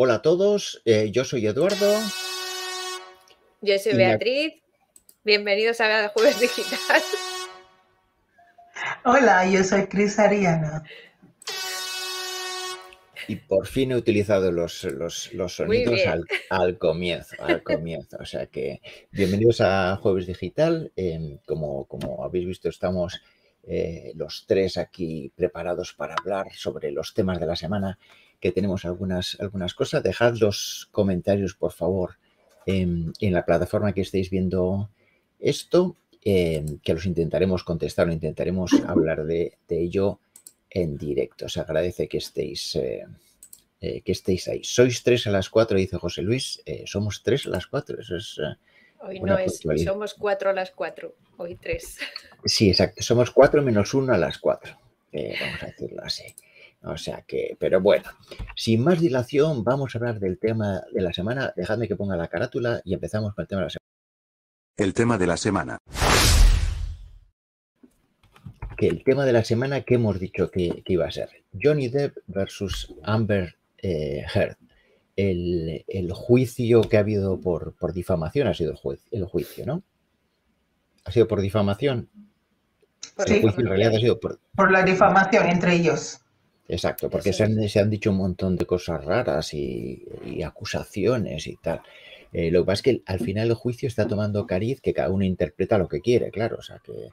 Hola a todos, eh, yo soy Eduardo. Yo soy Beatriz. Bienvenidos a de Jueves Digital. Hola, yo soy Cris Ariana. Y por fin he utilizado los, los, sonidos al, comienzo, al comienzo. O sea que bienvenidos a Jueves Digital. Em, como, como habéis visto, estamos eh, los tres aquí preparados para hablar sobre los temas de la semana, que tenemos algunas, algunas cosas. Dejad los comentarios, por favor, en, la plataforma que estéis viendo esto, em, que los intentaremos contestar o intentaremos hablar de, ello en directo. Se agradece que estéis, eh, eh, que estéis ahí. Sois tres a las cuatro, dice José Luis. somos tres a las cuatro. Eso es Hoy no es, somos cuatro a las cuatro, hoy tres. Sí, exacto, somos cuatro menos uno a las cuatro, eh, vamos a decirlo así. O sea que, pero bueno, sin más dilación, vamos a hablar del tema de la semana. Dejadme que ponga la carátula y empezamos con el tema de la semana. El tema de la semana. Que el tema de la semana que hemos dicho que, iba a ser Johnny Depp versus Amber eh, Heard el, juicio que ha habido por, difamación ha sido el, el juicio, ¿no? Ha sido por difamación. el juicio en realidad ha sido por... Por la difamación entre ellos. Exacto, porque se han, dicho un montón de cosas raras y, acusaciones y tal. Eh, lo que pasa es que al final el juicio está tomando cariz que cada uno interpreta lo que quiere, claro. O sea que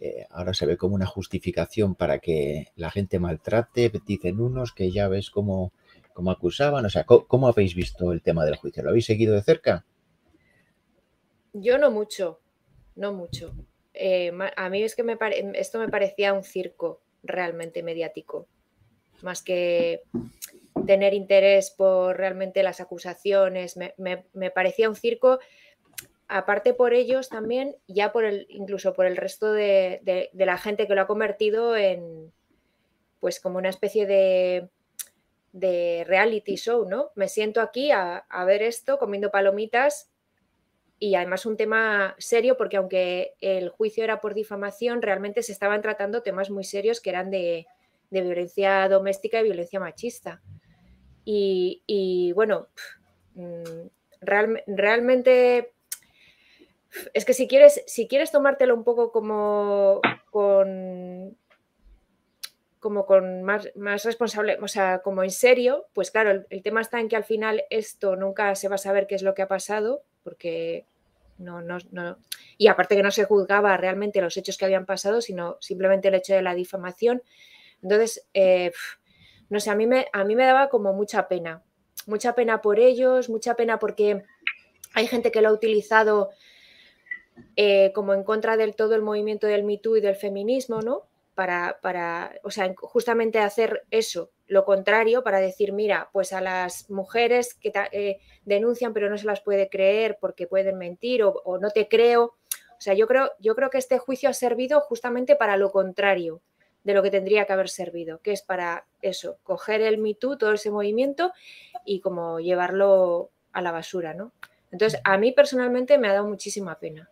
eh, ahora se ve como una justificación para que la gente maltrate, dicen unos que ya ves como como acusaban? O sea, ¿cómo, habéis visto el tema del juicio? ¿Lo habéis seguido de cerca? Yo no mucho, no mucho. Eh, a mí es que me esto me parecía un circo realmente mediático, más que tener interés por realmente las acusaciones. Me, parecía un circo, aparte por ellos también, ya por el, incluso por el resto de la gente que lo ha convertido en, pues como una especie de de reality show, ¿no? Me siento aquí a, ver esto comiendo palomitas y además un tema serio porque aunque el juicio era por difamación, realmente se estaban tratando temas muy serios que eran de, violencia doméstica y violencia machista. Y, bueno, mm, realmente es que si quieres, si quieres tomártelo un poco como con como con más, más, responsable, o sea, como en serio, pues claro, el, tema está en que al final esto nunca se va a saber qué es lo que ha pasado, porque no, no, no, y aparte que no se juzgaba realmente los hechos que habían pasado, sino simplemente el hecho de la difamación. Entonces, eh, no sé, a mí, me, a mí me daba como mucha pena, mucha pena por ellos, mucha pena porque hay gente que lo ha utilizado eh, como en contra del todo el movimiento del Me y del feminismo, ¿no? para, o sea, justamente hacer eso, lo contrario, para decir, mira, pues a las mujeres que eh, denuncian pero no se las puede creer porque pueden mentir o, no te creo. O sea, yo creo, yo creo que este juicio ha servido justamente para lo contrario de lo que tendría que haber servido, que es para eso, coger el Me todo ese movimiento y como llevarlo a la basura, ¿no? Entonces, a mí personalmente me ha dado muchísima pena.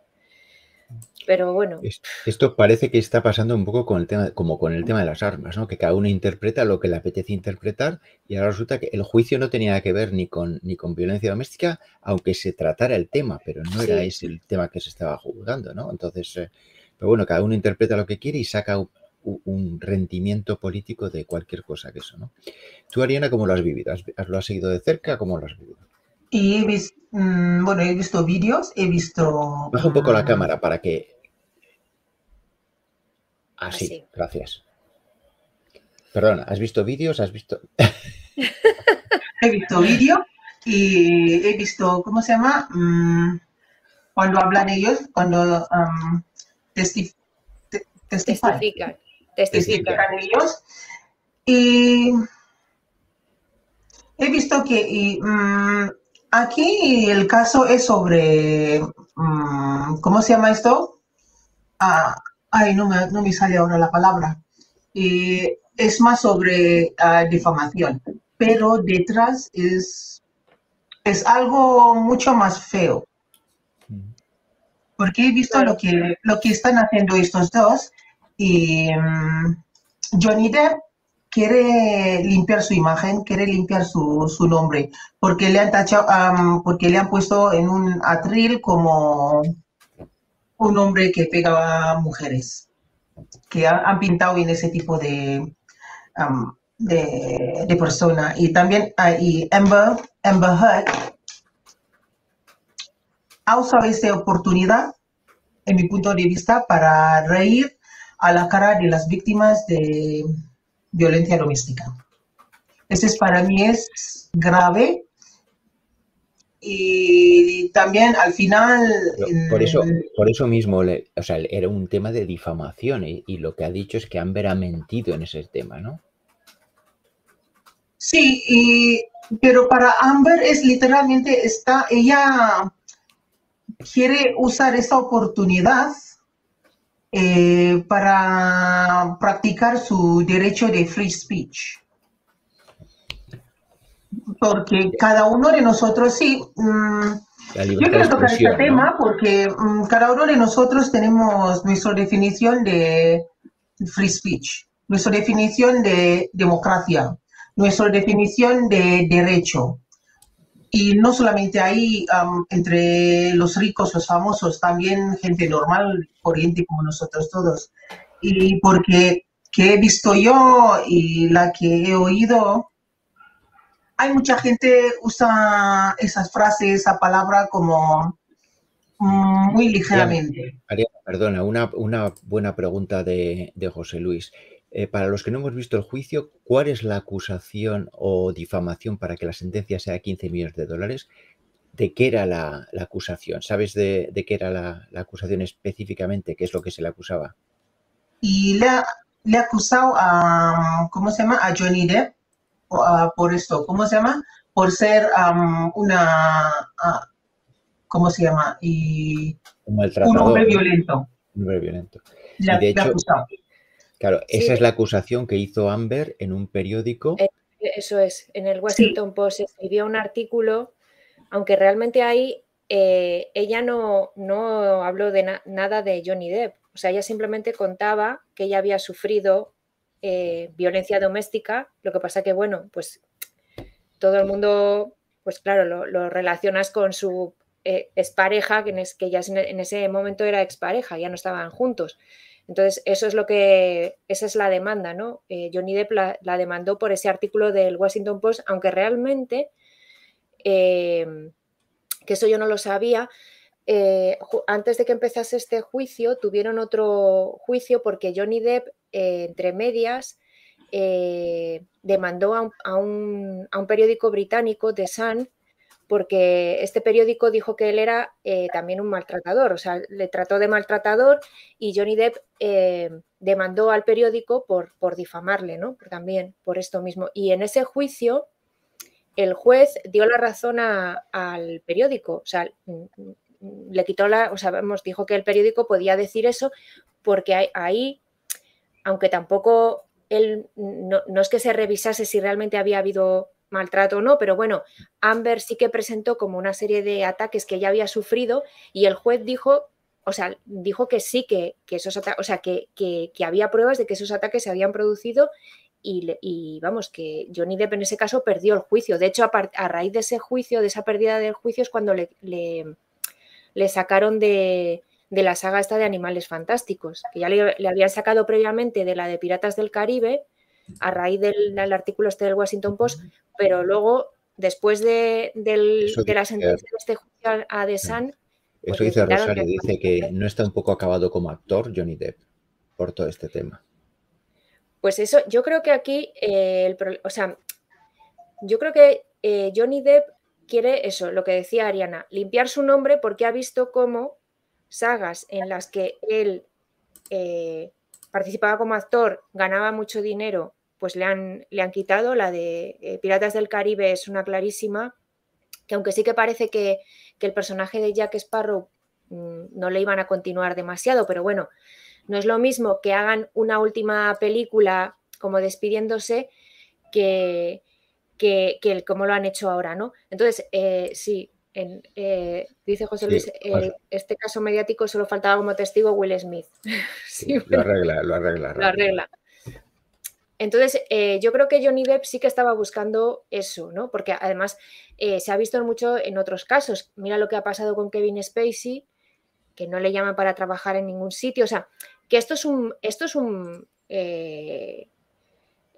Pero bueno. Esto parece que está pasando un poco con el tema, como con el tema de las armas, ¿no? Que cada uno interpreta lo que le apetece interpretar y ahora resulta que el juicio no tenía que ver ni con, ni con violencia doméstica, aunque se tratara el tema, pero no era ese el tema que se estaba juzgando, ¿no? Entonces, eh, pero bueno, cada uno interpreta lo que quiere y saca un, rendimiento político de cualquier cosa que eso, ¿no? Tú, Ariana, ¿cómo lo has vivido? ¿Lo has seguido de cerca? ¿Cómo lo has vivido? Y he visto, mm, bueno, he visto vídeos, he visto... Baja un poco la mm, cámara para que... Así, ah, gracias. Perdona, ¿has visto vídeos? ¿Has visto...? he visto vídeos y he visto, ¿cómo se llama? Mm, cuando hablan ellos, cuando testifican. Testifican ellos. Y he visto que Aquí el caso es sobre, mm, ¿cómo se llama esto? Ah, ay, no me, no me, sale ahora la palabra. es más sobre ah, difamación, pero detrás es, es algo mucho más feo. Porque he visto lo que, lo que están haciendo estos dos y mm, Johnny Depp quiere limpiar su imagen, quiere limpiar su, nombre, porque le han tachado, porque le han puesto en un atril como un hombre que pega a mujeres, que han pintado en ese tipo de, de, persona. Y también hay Amber, Amber Heard ha usado esta oportunidad, en mi punto de vista, para reír a la cara de las víctimas de violencia doméstica. Ese es para mí es grave y también al final... por, eso, por eso mismo, o sea, era un tema de difamación y, lo que ha dicho es que Amber ha mentido en ese tema, ¿no? Sí, pero para Amber es literalmente, está, ella quiere usar esa oportunidad eh, para practicar su derecho de free speech. Porque cada uno de nosotros, sí, mm, yo quiero tocar este tema porque mm, cada uno de nosotros tenemos nuestra definición de free speech, nuestra definición de democracia, nuestra definición de derecho. Y no solamente ahí, entre los ricos, los famosos, también gente normal, corriente como nosotros todos. Y porque que he visto yo y la que he oído, hay mucha gente usa esas frases, esa palabra como mm, muy ligeramente. perdona, una, una, buena pregunta de, de José Luis. Eh, para los que no hemos visto el juicio, ¿cuál es la acusación o difamación para que la sentencia sea 15 millones de dólares? ¿De qué era la, acusación? ¿Sabes de, qué era la, acusación específicamente? ¿Qué es lo que se le acusaba? Y le ha, acusado a, ¿cómo se llama? A Johnny Depp por esto, ¿cómo se llama? Por ser una, ¿cómo se llama? Y, un, hombre violento. Un hombre violento. Le, ha acusado. Claro, esa es la acusación que hizo Amber en un periódico. Eh, eso es, en el Washington Post escribió un artículo, aunque realmente ahí eh, ella no, no habló de nada de Johnny Depp. O sea, ella simplemente contaba que ella había sufrido eh, violencia doméstica. Lo que pasa que, bueno, pues todo el mundo, pues claro, lo, relacionas con su expareja, que, que ya en ese momento era expareja, ya no estaban juntos. Entonces, eso es lo que, esa es la demanda, ¿no? Eh, Johnny Depp la, demandó por ese artículo del Washington Post, aunque realmente, em, que eso yo no lo sabía, eh, antes de que empezase este juicio, tuvieron otro juicio porque Johnny Depp, eh, entre medias, demandó a un, a un, periódico británico, The Sun, porque este periódico dijo que él era eh, también un maltratador, o sea, le trató de maltratador y Johnny Depp eh, demandó al periódico por, por difamarle, ¿no? También por esto mismo. Y en ese juicio, el juez dio la razón al periódico, o sea, mm, mm, le quitó la, o sea, dijo que el periódico podía decir eso porque ahí, aunque tampoco él, no, no es que se revisase si realmente había habido maltrato o no, pero bueno, Amber sí que presentó como una serie de ataques que ella había sufrido y el juez dijo, o sea, dijo que sí, que, esos o sea, que, había pruebas de que esos ataques se habían producido y, vamos, que Johnny Depp en ese caso perdió el juicio. De hecho, a, raíz de ese juicio, de esa pérdida del juicio, es cuando le, le, sacaron de, la saga esta de Animales Fantásticos, que ya le, le habían sacado previamente de la de Piratas del Caribe a raíz del, artículo este del Washington Post, pero luego, después de, la sentencia de este juicio a The Sun... Pues Eso dice Rosario, dice que no está un poco acabado como actor Johnny Depp por todo este tema. Pues eso, yo creo que aquí, eh, o sea, yo creo que eh, Johnny Depp quiere eso, lo que decía Ariana, limpiar su nombre porque ha visto cómo sagas en las que él eh, participaba como actor, ganaba mucho dinero pues le han, le han quitado. La de eh, Piratas del Caribe es una clarísima, que aunque sí que parece que, el personaje de Jack Sparrow mm, no le iban a continuar demasiado, pero bueno, no es lo mismo que hagan una última película como despidiéndose que, que, el, como lo han hecho ahora, ¿no? Entonces, eh, sí, eh, dice José Luis, este caso mediático solo faltaba como testigo Will Smith. sí, lo arregla, lo arregla. Lo arregla. Entonces, eh, yo creo que Johnny Depp sí que estaba buscando eso, ¿no? Porque además eh, se ha visto mucho en otros casos. Mira lo que ha pasado con Kevin Spacey, que no le llaman para trabajar en ningún sitio. O sea, que esto es un. Esto es un. Eh,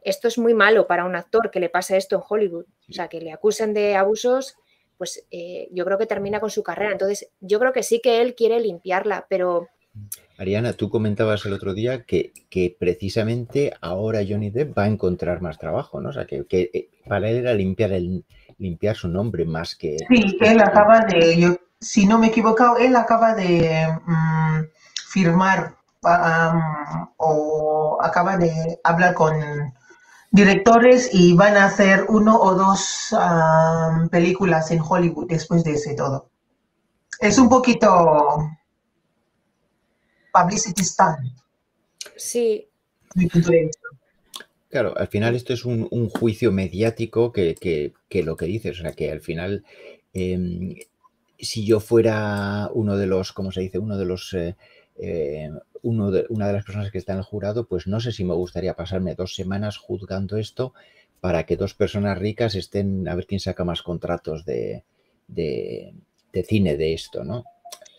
esto es muy malo para un actor que le pase esto en Hollywood. O sea, que le acusen de abusos, pues yo creo que termina con su carrera. Entonces, yo creo que sí que él quiere limpiarla, pero Ariana, tú comentabas el otro día que, que, precisamente ahora Johnny Depp va a encontrar más trabajo, ¿no? O sea, que, eh, para él era limpiar, el, limpiar su nombre más que... Sí, él acaba de, yo, si no me he equivocado, él acaba de mm, firmar o acaba de hablar con directores y van a hacer uno o dos películas en Hollywood después de ese todo. Es un poquito publicity stunt. Sí. Claro, al final esto es un, juicio mediático que, lo que dices, o sea, que al final, em, si yo fuera uno de los, ¿cómo se dice? Uno de los, eh, eh, uno de, una de las personas que está en el jurado, pues no sé si me gustaría pasarme dos semanas juzgando esto para que dos personas ricas estén a ver quién saca más contratos de, de, cine de esto, ¿no?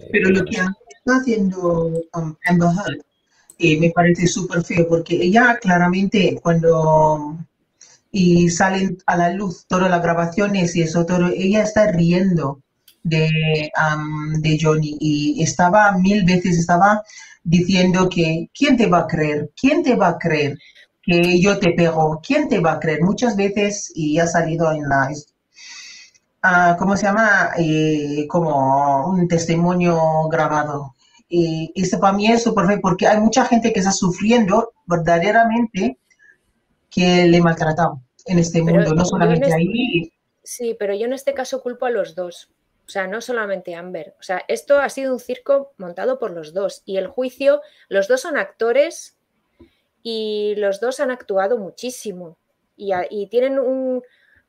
Eh, Pero lo que, está haciendo um, Amber Heard y me parece súper feo porque ella claramente cuando y salen a la luz todas las grabaciones y eso todo, ella está riendo de, um, de Johnny y estaba mil veces, estaba diciendo que ¿quién te va a creer? ¿quién te va a creer? que yo te pego, ¿quién te va a creer? Muchas veces, y ha salido en la Ah, ¿cómo se llama? Eh, como un testimonio grabado. Y eso para mí es súper feo porque hay mucha gente que está sufriendo verdaderamente que le maltratado en este mundo, no solamente ahí. Sí, pero yo en este caso culpo a los dos. O sea, no solamente Amber. O sea, esto ha sido un circo montado por los dos. Y el juicio, los dos son actores y los dos han actuado muchísimo. Y, tienen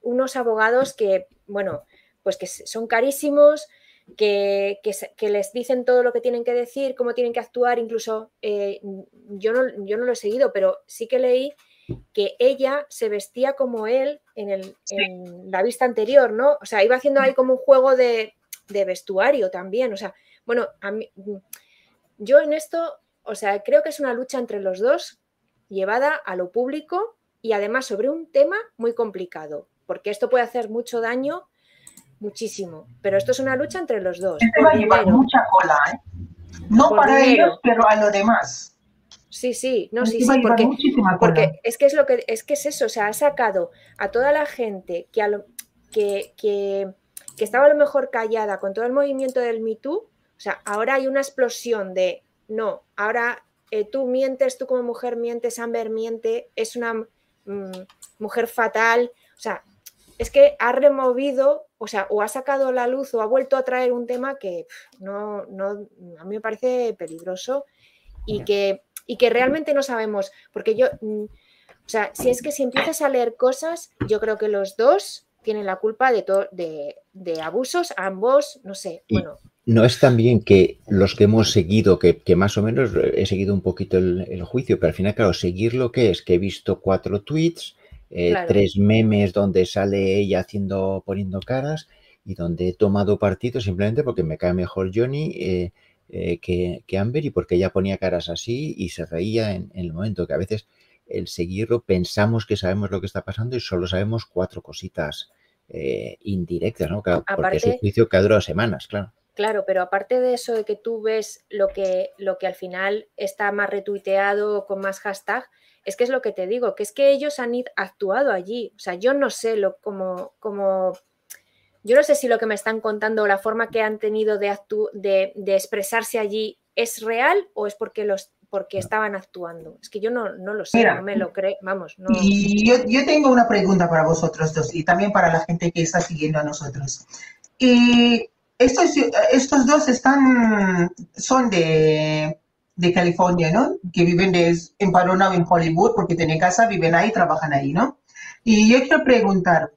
unos abogados que bueno, pues que son carísimos, que, les dicen todo lo que tienen que decir, cómo tienen que actuar, incluso eh, yo, no, yo no lo he seguido, pero sí que leí que ella se vestía como él en, el, en la vista anterior, ¿no? O sea, iba haciendo ahí como un juego de, de vestuario también, o sea, bueno, a mí, yo en esto, o sea, creo que es una lucha entre los dos llevada a lo público y además sobre un tema muy complicado, porque esto puede hacer mucho daño, muchísimo. Pero esto es una lucha entre los dos. Este va a llevar mucha cola, ¿eh? No para ellos, pero a lo demás. Sí, sí, no, este sí, sí, porque, porque, es que es lo que es que es eso, o sea, ha sacado a toda la gente que, a lo, que, que, que estaba a lo mejor callada con todo el movimiento del Me Too, o sea, ahora hay una explosión de no, ahora eh, tú mientes, tú como mujer mientes, Amber miente, es una mm, mujer fatal, o sea, es que ha removido, o sea, o ha sacado la luz o ha vuelto a traer un tema que no, no, a mí me parece peligroso y que, y que realmente no sabemos, porque yo, mm, o sea, si es que si empiezas a leer cosas, yo creo que los dos tienen la culpa de, de, de abusos, ambos, no sé, bueno. No es también que los que hemos seguido, que, más o menos he seguido un poquito el, el, juicio, pero al final, claro, seguir lo que es que he visto cuatro tweets, eh, tres memes donde sale ella haciendo, poniendo caras y donde he tomado partido simplemente porque me cae mejor Johnny eh, eh, que, Amber y porque ella ponía caras así y se reía en, el momento que a veces el seguirlo pensamos que sabemos lo que está pasando y solo sabemos cuatro cositas indirectas, ¿no? porque es un juicio que ha durado semanas, claro. Claro, pero aparte de eso de que tú ves lo que, lo que al final está más retuiteado con más hashtag, es que es lo que te digo, que es que ellos han actuado allí. O sea, yo no sé lo como, como yo no sé si lo que me están contando, la forma que han tenido de, de, expresarse allí es real o es porque los porque estaban actuando. Es que yo no, lo sé, no me lo creo, vamos. No. Y yo, yo, tengo una pregunta para vosotros dos y también para la gente que está siguiendo a nosotros. Y estos, estos dos están, son de, de California, ¿no? Que viven de, empadronados en Hollywood porque tienen casa, viven ahí, trabajan ahí, ¿no? Y yo quiero preguntar,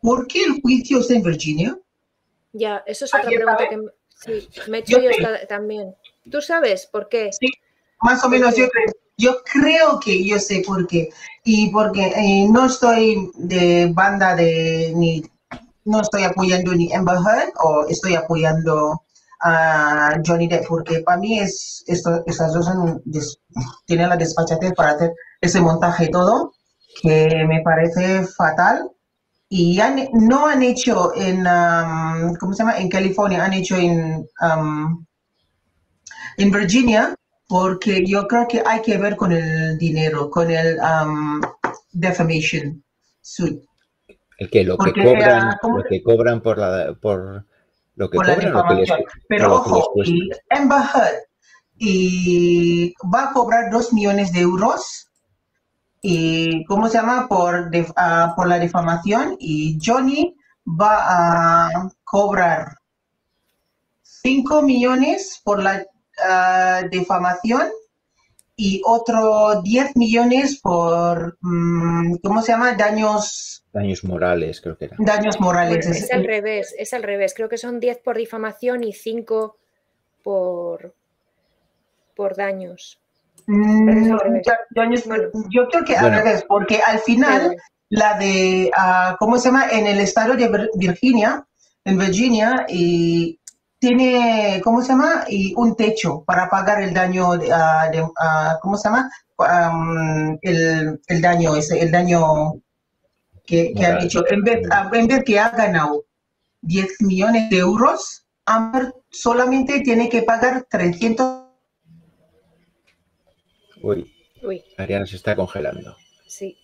¿por qué el juicio está en Virginia? Ya, eso es otra pregunta que me he hecho yo, también. ¿Tú sabes por qué? Sí, más o menos yo, Yo creo que yo sé por qué. Y porque eh, no estoy de banda de ni no estoy apoyando ni Amber Heard o estoy apoyando a Johnny Depp, porque para mí es esto, esas dos tienen la despachatez para hacer ese montaje todo, que me parece fatal. Y no han hecho en, um, ¿cómo se llama? En California, han hecho en, um, en Virginia, porque yo creo que hay que ver con el dinero, con el um, defamation suit. El que lo que cobran, lo que cobran por la por lo que cobran, lo que les, Pero ojo, y Amber y va a cobrar dos millones de euros y ¿cómo se llama? Por, ah, por la difamación y Johnny va a cobrar 5 millones por la uh, difamación y otro 10 millones por, mm, ¿cómo se llama? Daños... Daños morales, creo que era. Daños morales. es, al revés, es al revés. Creo que son 10 por difamación y 5 por, por daños. Mm, yo, creo que al revés, porque al final la de, ah, ¿cómo se llama? En el estado de Virginia, en Virginia, y tiene, ¿cómo se llama? Y un techo para pagar el daño, de, uh, ¿cómo se llama? el, el, daño, ese, el daño que, que han hecho. En vez, en vez que ha ganado 10 millones de euros, Amber solamente tiene que pagar 300. Uy, Uy. Ariana se está congelando. Sí.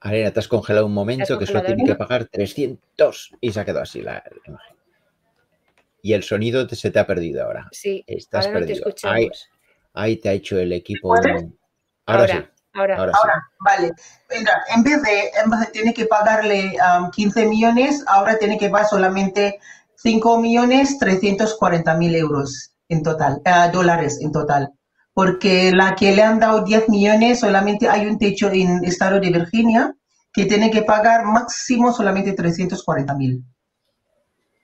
Ariana, te has congelado un momento que solo tiene que pagar 300 y se ha quedado así la imagen y el sonido se te ha perdido ahora. Sí, estás ahora perdido. No te ahí, ahí, te ha hecho el equipo. Ahora, ahora, sí. Ahora, ahora, vale. Venga, en vez de, en vez de tiene que pagarle 15 um, millones, ahora tiene que pagar solamente 5 millones 340 mil euros en total, uh, dólares en total. Porque la que le han dado 10 millones, solamente hay un techo en el estado de Virginia que tiene que pagar máximo solamente 340 mil.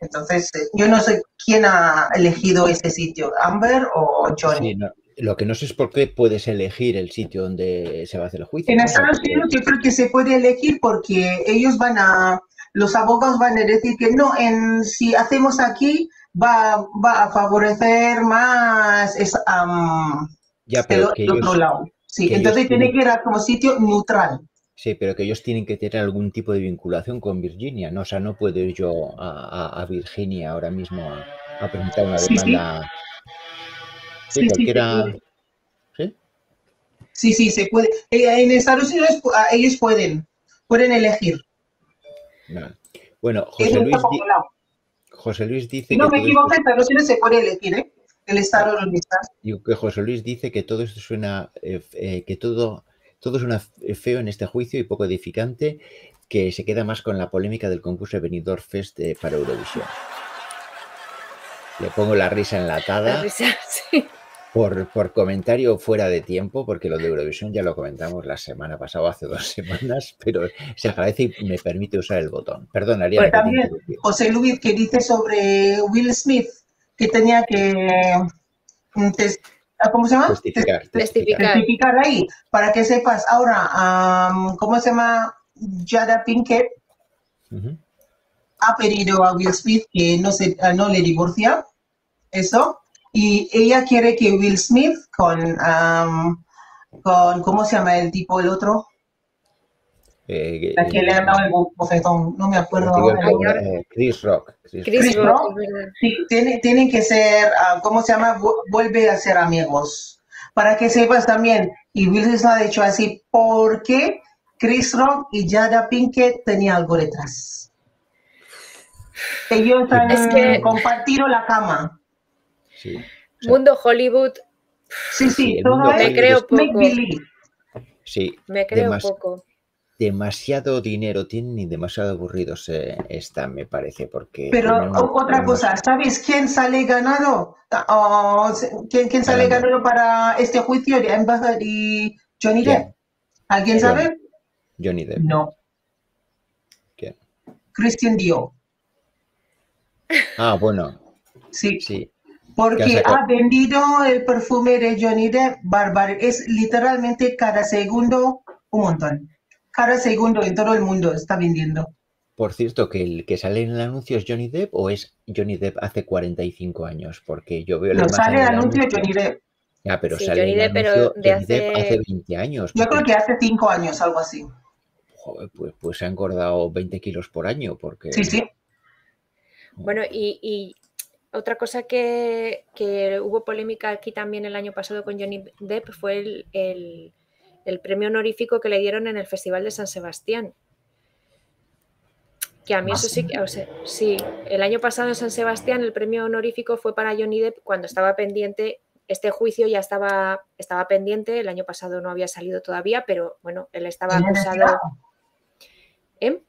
Entonces, eh, yo no sé quién ha elegido ese sitio, Amber o Johnny. Lo que no sé es por qué puedes elegir el sitio donde se va a hacer el juicio. En Estados Unidos yo creo que se puede elegir porque ellos van a, los abogados van a decir que no, en, si hacemos aquí va, va a favorecer más es, ya, pero el, otro lado. Sí, entonces tiene que ir a como sitio neutral. Sí, pero que ellos tienen que tener algún tipo de vinculación con Virginia, ¿no? O sea, no puedo ir yo a, Virginia ahora mismo a, presentar una demanda. Sí, sí, cualquiera. Sí, sí, sí, se puede. Eh, en Estados Unidos ah, ellos pueden, pueden elegir. Bueno, José Luis, José Luis dice que. No me equivoco, en Estados Unidos se puede elegir, ¿eh? El estado está. Digo que José Luis dice que todo esto suena, eh, eh, que todo todo es eh, feo en este juicio y poco edificante, que se queda más con la polémica del concurso de Benidorm Fest eh, para Eurovisión. Le pongo la risa enlatada. Por, por, comentario fuera de tiempo, porque lo de Eurovisión ya lo comentamos la semana pasada, hace dos semanas, pero se agradece y me permite usar el botón. Perdón, Ariana. Pues también José Luis que dice sobre Will Smith, que tenía que mm, Ah, ¿cómo se llama? Testificar, testificar. ahí, para que sepas. Ahora, ¿cómo se llama? Jada Pinkett ha pedido a Will Smith que no, se, ah, no le divorcia, eso, y ella quiere que Will Smith con, con ¿cómo se llama el tipo, el otro? Eh, la que le han dado el bofetón, no me acuerdo. Eh, Chris Rock. Chris, Rock, sí, tiene, tienen que ser, uh, ¿cómo se llama? Vuelve a ser amigos. Para que sepas también, y Will Smith ha dicho así, porque Chris Rock y Jada Pinkett tenían algo detrás. Ellos han es que... compartido la cama. Sí. Mundo Hollywood. Sí, sí, todo me creo poco. Sí, me creo poco demasiado dinero tienen y demasiado aburridos eh, están, me parece, porque... Pero otra cosa, ¿sabes quién sale ganado? Oh, ¿quién, sale ganado para este juicio de Amber y Johnny Depp? ¿Alguien sabe? Johnny Depp. No. ¿Quién? Christian Dior. Ah, bueno. Sí. Sí. Porque ha vendido el perfume de Johnny Depp, bárbaro. Es literalmente cada segundo un montón. Cada segundo en todo el mundo está vendiendo. Por cierto, que el que sale en el anuncio es Johnny Depp o es Johnny Depp hace 45 años, porque yo veo No sale el anuncio de Johnny Depp. Ya, pero sale Johnny Depp, pero de hace... Depp hace 20 años. Yo creo que hace 5 años, algo así. Joder, pues, pues se ha engordado 20 kilos por año, porque... Sí, sí. Bueno, y, otra cosa que, hubo polémica aquí también el año pasado con Johnny Depp fue el, el premio honorífico que le dieron en el Festival de San Sebastián que a mí eso sí, o sea, sí, el año pasado en San Sebastián el premio honorífico fue para Johnny Depp cuando estaba pendiente, este juicio ya estaba, estaba pendiente, el año pasado no había salido todavía, pero bueno, él estaba acusado. ¿Eh?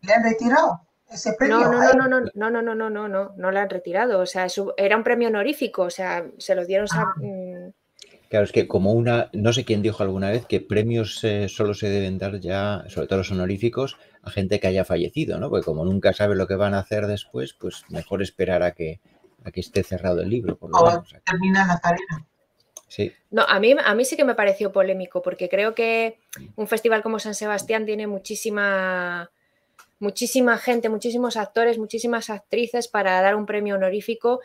¿Le han retirado? Ese premio? No, no, no, no, no, no, no, no, no, no, no, no, le han retirado. O sea, era un premio honorífico, o sea, se lo dieron a, Claro, es que como una, no sé quién dijo alguna vez que premios eh, solo se deben dar ya, sobre todo los honoríficos, a gente que haya fallecido, ¿no? Porque como nunca sabe lo que van a hacer después, pues mejor esperar a que, a que esté cerrado el libro. Por o termina la carrera. Sí. No, a mí, a mí sí que me pareció polémico, porque creo que un festival como San Sebastián tiene muchísima, muchísima gente, muchísimos actores, muchísimas actrices para dar un premio honorífico.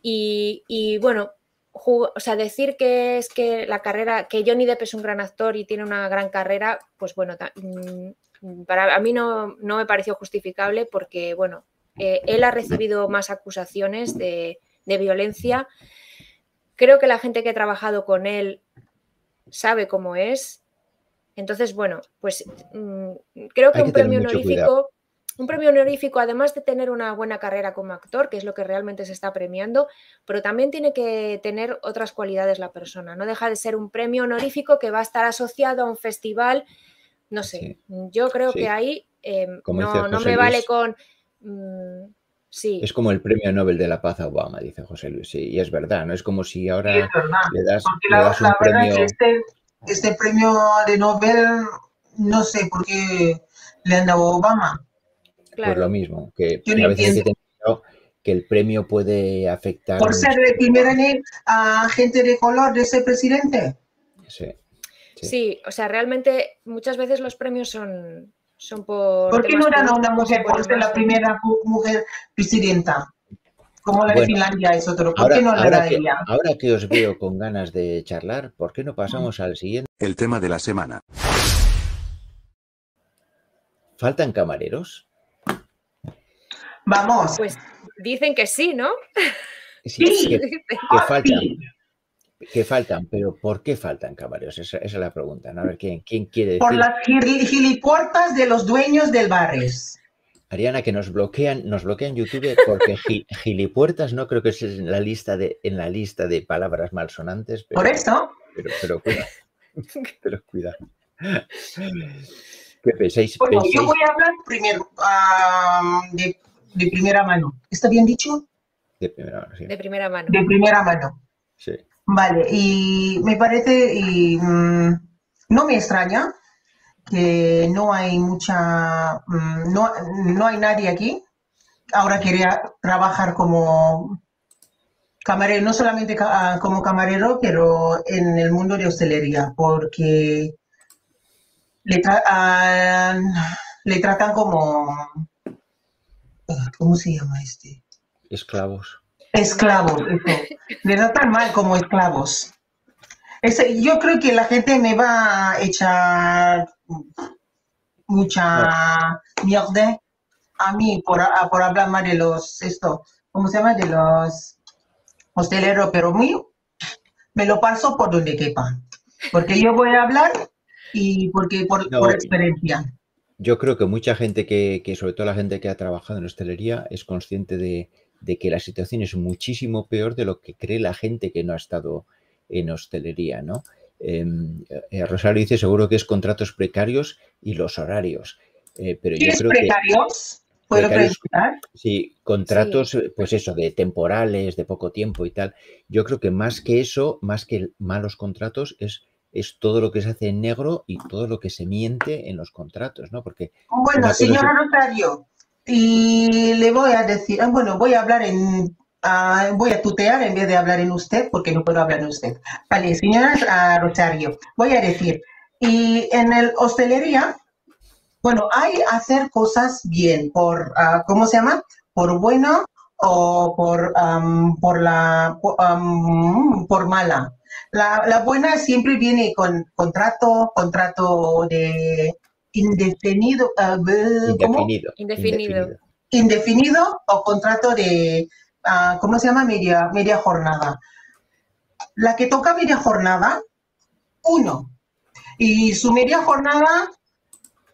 Y, bueno, o sea, decir que es que la carrera, que Johnny Depp es un gran actor y tiene una gran carrera, pues bueno, mm, para a mí no, me pareció justificable porque, bueno, eh, él ha recibido más acusaciones de, violencia. Creo que la gente que ha trabajado con él sabe cómo es. Entonces, bueno, pues mm, creo que un premio honorífico un premio honorífico, además de tener una buena carrera como actor, que es lo que realmente se está premiando, pero también tiene que tener otras cualidades la persona. No deja de ser un premio honorífico que va a estar asociado a un festival. No sé, yo creo que ahí em, no, me vale con... Mm, sí. Es como el premio Nobel de la Paz a Obama, dice José Luis. y es verdad, no es como si ahora le das, un premio... Este, este, premio de Nobel, no sé por qué le han dado a Obama pues lo mismo, que a veces que el premio puede afectar. Por ser el primer a gente de color de ser presidente. Sí, sí. o sea, realmente muchas veces los premios son, son por. ¿Por qué no dan a una mujer por ser la primera mujer presidenta? Como la de Finlandia es otro. ¿Por ahora, qué no la que, ahora que os veo con ganas de charlar, ¿por qué no pasamos al siguiente? El tema de la semana. ¿Faltan camareros? Vamos. Pues dicen que sí, ¿no? Sí, que, faltan. Que faltan, pero ¿por qué faltan camareros? Esa, es la pregunta. A ver, ¿quién, quién quiere decir? Por las gilipuertas de los dueños del bares. Ariana, que nos bloquean, nos bloquean YouTube porque gilipuertas no creo que es en la lista de, en la lista de palabras malsonantes. Por eso. Pero, pero cuidado. pero cuidado. ¿Qué pensáis? Yo voy a hablar primero de de primera mano. ¿Está bien dicho? De primera mano, sí. De primera mano. De primera mano. Sí. Vale, y me parece, y mm, no me extraña que no hay mucha, mm, no, no hay nadie aquí. Ahora quería trabajar como camarero, no solamente ah, como camarero, pero en el mundo de hostelería, porque le, ah, le tratan como ¿Cómo se llama este? Esclavos. Esclavos. Le da tan mal como esclavos. Yo creo que la gente me va a echar mucha mierda a mí por, por hablar más de los, esto, ¿cómo se llama? De los hosteleros, pero muy, me lo paso por donde quepa. Porque yo voy a hablar y porque por, por experiencia. Yo creo que mucha gente que, sobre todo la gente que ha trabajado en hostelería, es consciente de, que la situación es muchísimo peor de lo que cree la gente que no ha estado en hostelería, ¿no? Em, eh, Rosario dice seguro que es contratos precarios y los horarios. Eh, pero yo creo precarios? ¿Puedo preguntar? Sí, contratos, pues eso, de temporales, de poco tiempo y tal. Yo creo que más que eso, más que malos contratos, es es todo lo que se hace en negro y todo lo que se miente en los contratos, ¿no? Porque bueno, señor notario, y le voy a decir, ah, bueno, voy a hablar en ah, voy a tutear en vez de hablar en usted, porque no puedo hablar en usted. Vale, señora ah, Rosario, voy a decir, y en el hostelería, bueno, hay hacer cosas bien, por, ah, ¿cómo se llama? Por bueno o por, por la, por, mala. La, la, buena siempre viene con contrato, contrato de indefinido, indefinido, indefinido. indefinido. o contrato de, ¿cómo se llama? Media, media jornada. La que toca media jornada, uno. Y su media jornada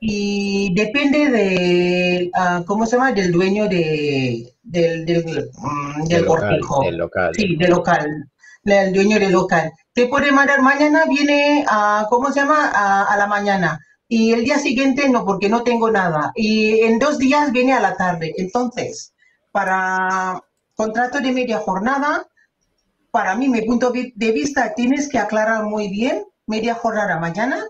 y depende de, ¿cómo se llama? Del dueño de, del, del, mm, del, cortijo. Del local. Sí, del local. El dueño del local. Te puede mandar mañana, viene a, ¿cómo se llama? A, a la mañana y el día siguiente no, porque no tengo nada. Y en dos días viene a la tarde. Entonces, para contrato de media jornada, para mí, mi punto de vista, tienes que aclarar muy bien media jornada mañana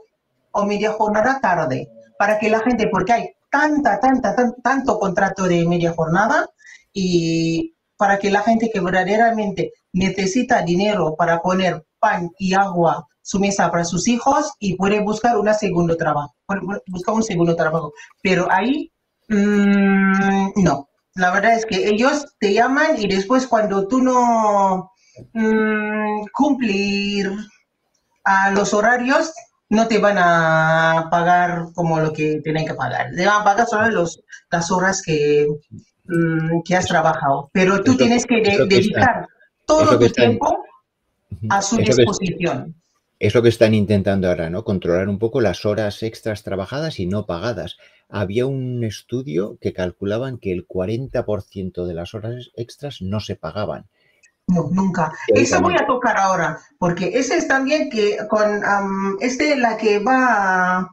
o media jornada tarde, para que la gente, porque hay tanta, tanta, tanto contrato de media jornada y para que la gente que verdaderamente necesita dinero para poner pan y agua su mesa para sus hijos y puede buscar un segundo trabajo, buscar un segundo trabajo. Pero ahí, mm, no. La verdad es que ellos te llaman y después cuando tú no mm, cumplir a los horarios, no te van a pagar como lo que tienen que pagar. Te van a pagar solo los, las horas que, mm, que has trabajado. Pero tú tienes que, dedicar todo tu tiempo a su disposición. Es lo que están intentando ahora, ¿no? Controlar un poco las horas extras trabajadas y no pagadas. Había un estudio que calculaban que el 40% de las horas extras no se pagaban. No, nunca. Eso voy a tocar ahora, porque ese es también que con este la que va,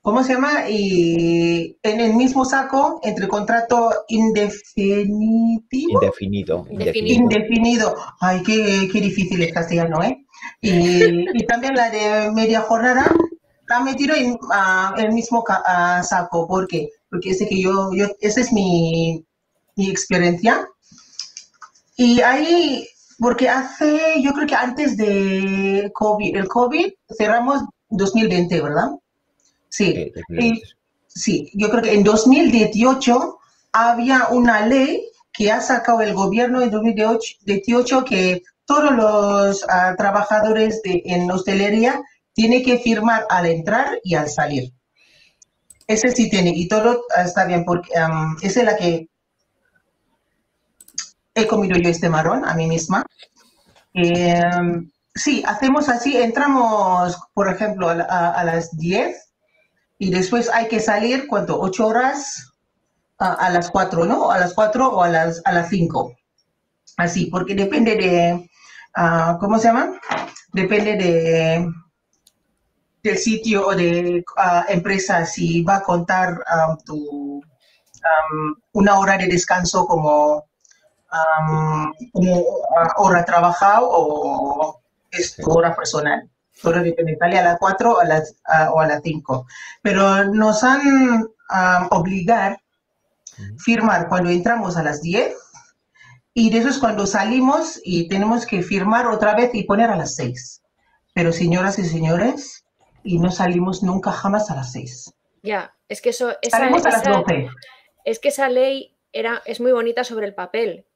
¿cómo se llama? Y en el mismo saco entre contrato indefinitivo. Indefinido. Indefinido. indefinido. Ay, qué, qué difícil es castellano, ¿eh? Y, también la de media jornada la metido en el mismo saco. ¿Por qué? Porque ese que yo, yo esa es mi, mi experiencia. Y ahí, porque hace, yo creo que antes de COVID, el COVID cerramos 2020, ¿verdad? Sí. sí, yo creo que en 2018 había una ley que ha sacado el gobierno en 2018 que todos los uh, trabajadores de, en hostelería tienen que firmar al entrar y al salir. Ese sí tiene, y todo está bien, porque es la que he comido yo este marrón a mí misma. Eh, sí, hacemos así, entramos, por ejemplo, a, las 10 y después hay que salir, ¿cuánto? 8 horas a, las 4, ¿no? A las 4 o a las, a las 5. Así, porque depende de, Ah, ¿cómo se llama? Depende de del sitio o de uh, empresa si va a contar um, tu, una hora de descanso como, como hora trabajado o es tu hora personal. Todo depende, sale a las 4 o a las, o a las 5. Pero nos han obligado a firmar cuando entramos a las 10 y de eso es cuando salimos y tenemos que firmar otra vez y poner a las seis. Pero señoras y señores, y no salimos nunca jamás a las seis. Ya, es que eso... Esa, salimos a las doce. Es que esa ley era, es muy bonita sobre el papel,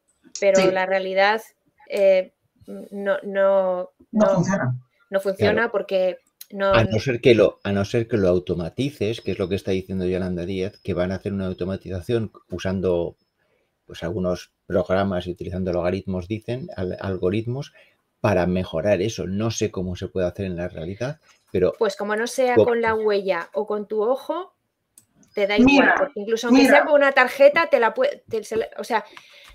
pero la realidad eh, no, no, no, funciona. No funciona porque no, a no ser que lo, a no ser que lo automatices, que es lo que está diciendo Yolanda Díaz, que van a hacer una automatización usando pues algunos programas y utilizando logaritmos dicen, algoritmos, para mejorar eso. No sé cómo se puede hacer en la realidad, pero... Pues como no sea con la huella o con tu ojo, te da igual, porque incluso aunque sea con una tarjeta, te la puede... o sea,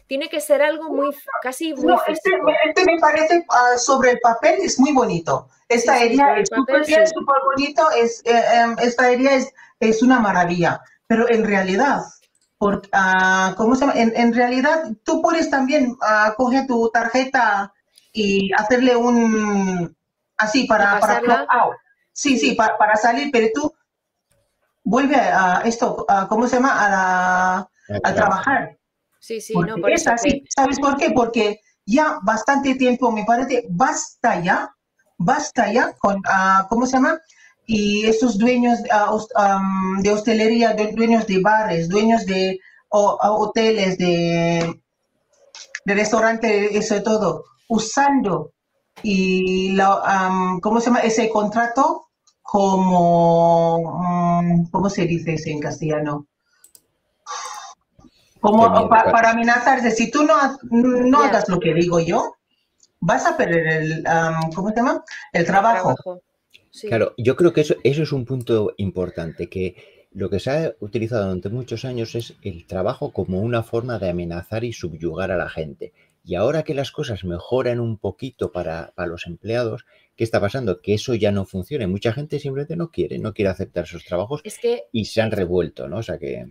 tiene que ser algo muy, casi muy no, este, este, me parece, ah, sobre el papel es muy bonito. Esta herida es súper bonito, es, eh, em, esta herida es, es una maravilla, pero en realidad porque, uh, ¿cómo se llama? En, realidad, tú puedes también uh, coger tu tarjeta y hacerle un, así, para, para out. Sí, sí, para, para, salir, pero tú vuelve a esto, ¿cómo se llama? A, la, a trabajar. Sí, sí, no, por es así. ¿Sabes por qué? Porque ya bastante tiempo, me parece, basta ya, basta ya con, ah, ¿cómo se llama? Y esos dueños ah, de hostelería, dueños de bares, dueños de hoteles, de, de restaurantes, eso de todo, usando y la, ¿cómo se llama? Ese contrato como, mm, ¿cómo se dice eso en castellano? Como para amenazar, si tú no, no hagas lo que digo yo, vas a perder el, ¿cómo se llama? El trabajo. Claro, yo creo que eso, eso es un punto importante, que lo que se ha utilizado durante muchos años es el trabajo como una forma de amenazar y subyugar a la gente. Y ahora que las cosas mejoran un poquito para, para, los empleados, ¿qué está pasando? Que eso ya no funciona. Mucha gente simplemente no quiere, no quiere aceptar esos trabajos y se han revuelto, ¿no? O sea que,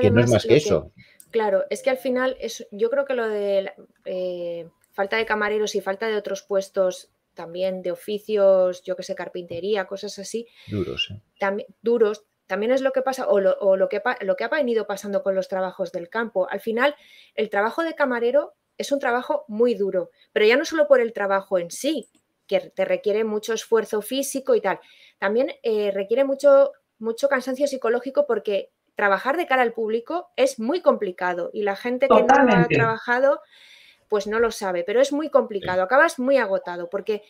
que, no es más que eso. Claro, es que al final es, yo creo que lo de eh, falta de camareros y falta de otros puestos también de oficios, yo que sé, carpintería, cosas así. Duros, ¿eh? También, duros. También es lo que pasa, o, lo, que, lo que ha venido pasando con los trabajos del campo. Al final, el trabajo de camarero es un trabajo muy duro, pero ya no solo por el trabajo en sí, que te requiere mucho esfuerzo físico y tal, también eh, requiere mucho, mucho cansancio psicológico porque trabajar de cara al público es muy complicado y la gente que no ha trabajado pues no lo sabe, pero es muy complicado, acabas muy agotado porque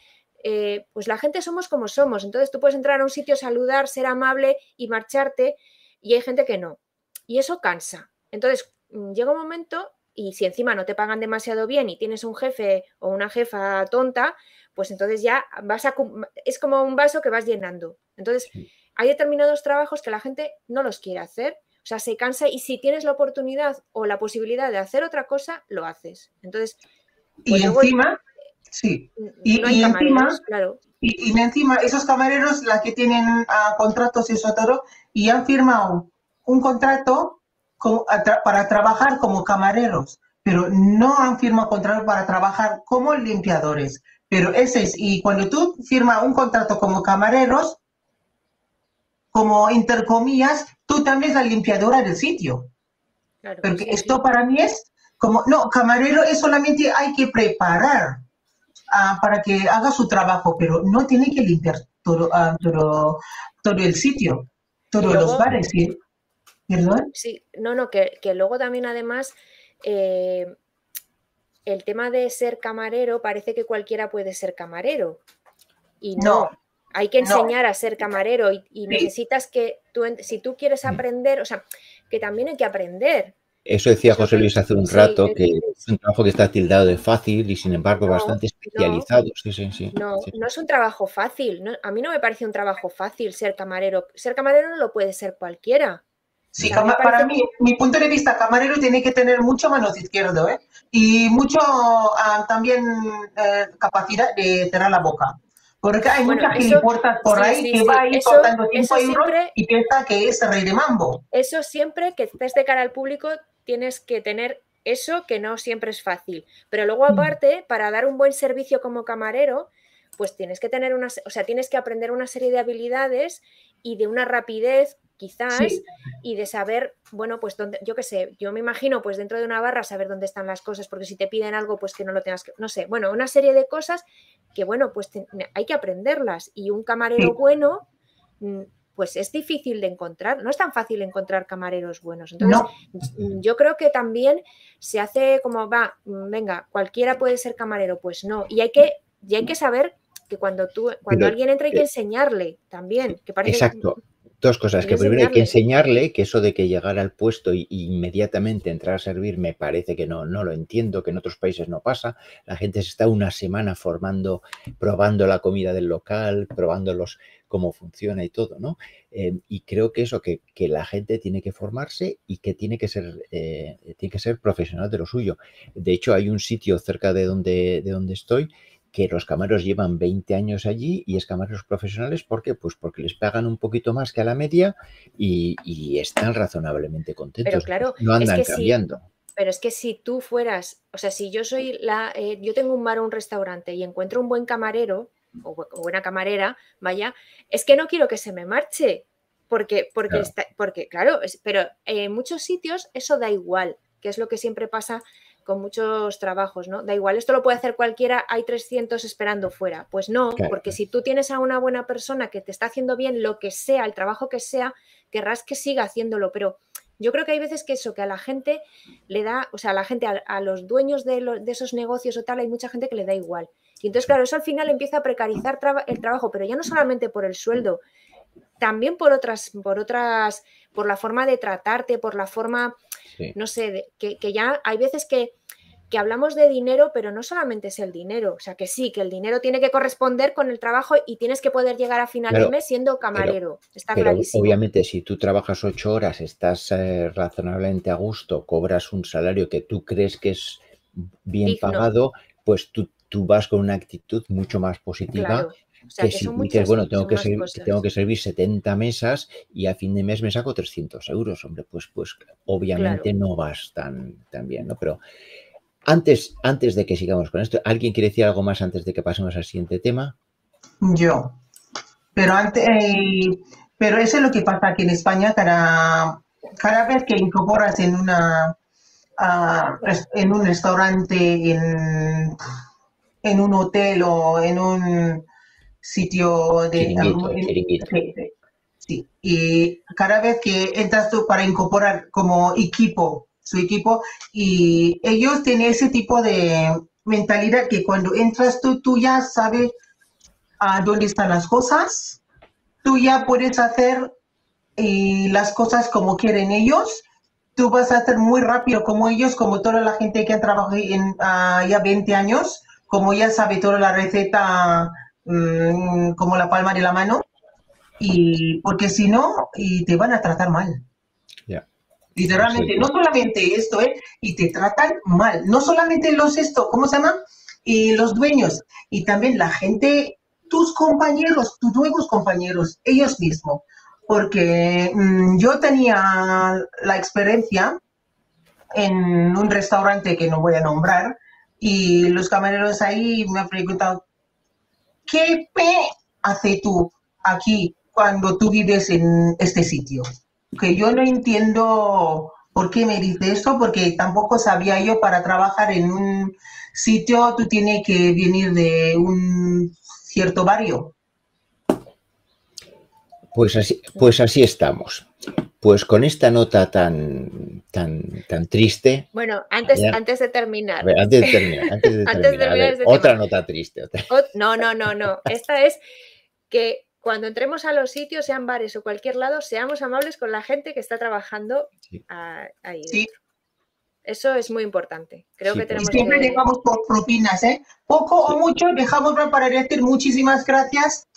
eh, pues la gente somos como somos, entonces tú puedes entrar a un sitio, saludar, ser amable y marcharte y hay gente que no. Y eso cansa. Entonces mm, llega un momento y si encima no te pagan demasiado bien y tienes un jefe o una jefa tonta, pues entonces ya vas a... es como un vaso que vas llenando. Entonces hay determinados trabajos que la gente no los quiere hacer, o sea, se cansa y si tienes la oportunidad o la posibilidad de hacer otra cosa, lo haces. Entonces, y pues encima, sí, y, encima, claro. Y, encima, esos camareros, la que tienen ah, contratos y eso todo, y han firmado un contrato para trabajar como camareros, pero no han firmado contrato para trabajar como limpiadores. Pero ese es, y cuando tú firmas un contrato como camareros, como intercomillas, tú también eres la limpiadora del sitio. Porque esto para mí es como, no, camarero es solamente hay que preparar ah, para que haga su trabajo, pero no tiene que limpiar todo, ah, todo, todo, el sitio, todos los bares. ¿sí? ¿Perdón? Sí, no, no, que, luego también además eh, el tema de ser camarero parece que cualquiera puede ser camarero. Y no. Hay que enseñar a ser camarero y, necesitas que tú, si tú quieres mm. aprender, o sea, que también hay que aprender. Eso decía José Luis hace un rato, que es un trabajo que está tildado de fácil y sin embargo bastante especializado. No, no, es un trabajo fácil. a mí no me parece un trabajo fácil ser camarero. Ser camarero no lo puede ser cualquiera. Sí, para mí, mi punto de vista, camarero tiene que tener mucho manos izquierdo ¿eh? y mucho ah, también eh, capacidad de cerrar la boca. Porque hay muchas gilipollas por ahí que va a ir cortando 5 euros y piensa que es rey de mambo. Eso siempre que estés de cara al público tienes que tener eso que no siempre es fácil. Pero luego mm. aparte, para dar un buen servicio como camarero, pues tienes que tener una, o sea, tienes que aprender una serie de habilidades y de una rapidez quizás, y de saber, bueno, pues donde, yo qué sé, yo me imagino, pues dentro de una barra saber dónde están las cosas, porque si te piden algo, pues que no lo tengas que, no sé, bueno, una serie de cosas que, bueno, pues hay que aprenderlas. Y un camarero bueno, mm, pues es difícil de encontrar, no es tan fácil encontrar camareros buenos. Entonces, yo creo que también se hace como, va, mm, venga, cualquiera puede ser camarero, pues no, y hay que, y hay que saber que cuando tú, cuando alguien entra hay que eh, enseñarle también, que parece Exacto. Dos cosas, que primero hay que enseñarle que eso de que llegar al puesto y, inmediatamente entrar a servir me parece que no, no lo entiendo, que en otros países no pasa. La gente se está una semana formando, probando la comida del local, probándolos cómo funciona y todo, ¿no? Eh, y creo que eso, que, la gente tiene que formarse y que tiene que ser, eh, tiene que ser profesional de lo suyo. De hecho, hay un sitio cerca de donde, de donde estoy que los camareros llevan 20 años allí y es camareros profesionales. ¿Por qué? Pues porque les pagan un poquito más que a la media y, están razonablemente contentos. Pero claro, no andan cambiando. pero es que si tú fueras, o sea, si yo soy la, eh, yo tengo un bar o un restaurante y encuentro un buen camarero o, buena camarera, vaya, es que no quiero que se me marche. Porque, porque, porque claro, pero en muchos sitios eso da igual que es lo que siempre pasa con muchos trabajos, ¿no? Da igual, esto lo puede hacer cualquiera, hay 300 esperando fuera. Pues no, porque si tú tienes a una buena persona que te está haciendo bien lo que sea, el trabajo que sea, querrás que siga haciéndolo, pero yo creo que hay veces que eso, que a la gente le da, o sea, a la gente, a, los dueños de, de, esos negocios o tal, hay mucha gente que le da igual. Y entonces, claro, eso al final empieza a precarizar el trabajo, pero ya no solamente por el sueldo, también por otras, por otras, por la forma de tratarte, por la forma, no sé, que, ya hay veces que, que, hablamos de dinero, pero no solamente es el dinero, o sea que sí, que el dinero tiene que corresponder con el trabajo y tienes que poder llegar a final de mes siendo camarero, está clarísimo. Obviamente, si tú trabajas ocho horas, estás eh, razonablemente a gusto, cobras un salario que tú crees que es bien pagado, pues tú, tú vas con una actitud mucho más positiva que, si dices, bueno, tengo que, servir, tengo que servir 70 mesas y a fin de mes me saco 300 euros, hombre, pues, pues obviamente no vas tan, tan, bien, ¿no? Pero antes, antes de que sigamos con esto, ¿alguien quiere decir algo más antes de que pasemos al siguiente tema? Yo. Pero antes, eh, pero eso es lo que pasa aquí en España, cada, cada vez que incorporas en una en un restaurante, en, en un hotel o en un sitio de... sí, y cada vez que entras tú para incorporar como equipo, su equipo, y ellos tienen ese tipo de mentalidad que cuando entras tú, tú ya sabes a dónde están las cosas, tú ya puedes hacer eh, las cosas como quieren ellos, tú vas a hacer muy rápido como ellos, como toda la gente que ha trabajado en, ah, ya 20 años, como ya sabe toda la receta Mm, como la palma de la mano, y porque si no, y te van a tratar mal. Literalmente, no solamente esto, ¿eh? y te tratan mal. No solamente los esto, ¿cómo se llama? Y los dueños, y también la gente, tus compañeros, tus nuevos compañeros, ellos mismos. Porque mm, yo tenía la experiencia en un restaurante que no voy a nombrar, y los camareros ahí me han preguntado, ¿qué hace tú aquí cuando tú vives en este sitio? Que yo no entiendo por qué me dice esto, porque tampoco sabía yo para trabajar en un sitio tú tienes que venir de un cierto barrio. Pues así, pues así estamos. Pues con esta nota tan, tan, tan triste. Bueno, antes, antes de terminar. antes de terminar. Antes de terminar, otra nota triste. No, no, no, no. Esta es que cuando entremos a los sitios, sean bares o cualquier lado, seamos amables con la gente que está trabajando ahí. Sí. Eso es muy importante. Creo que tenemos siempre dejamos por propinas, ¿eh? Poco o mucho dejamos para decir muchísimas gracias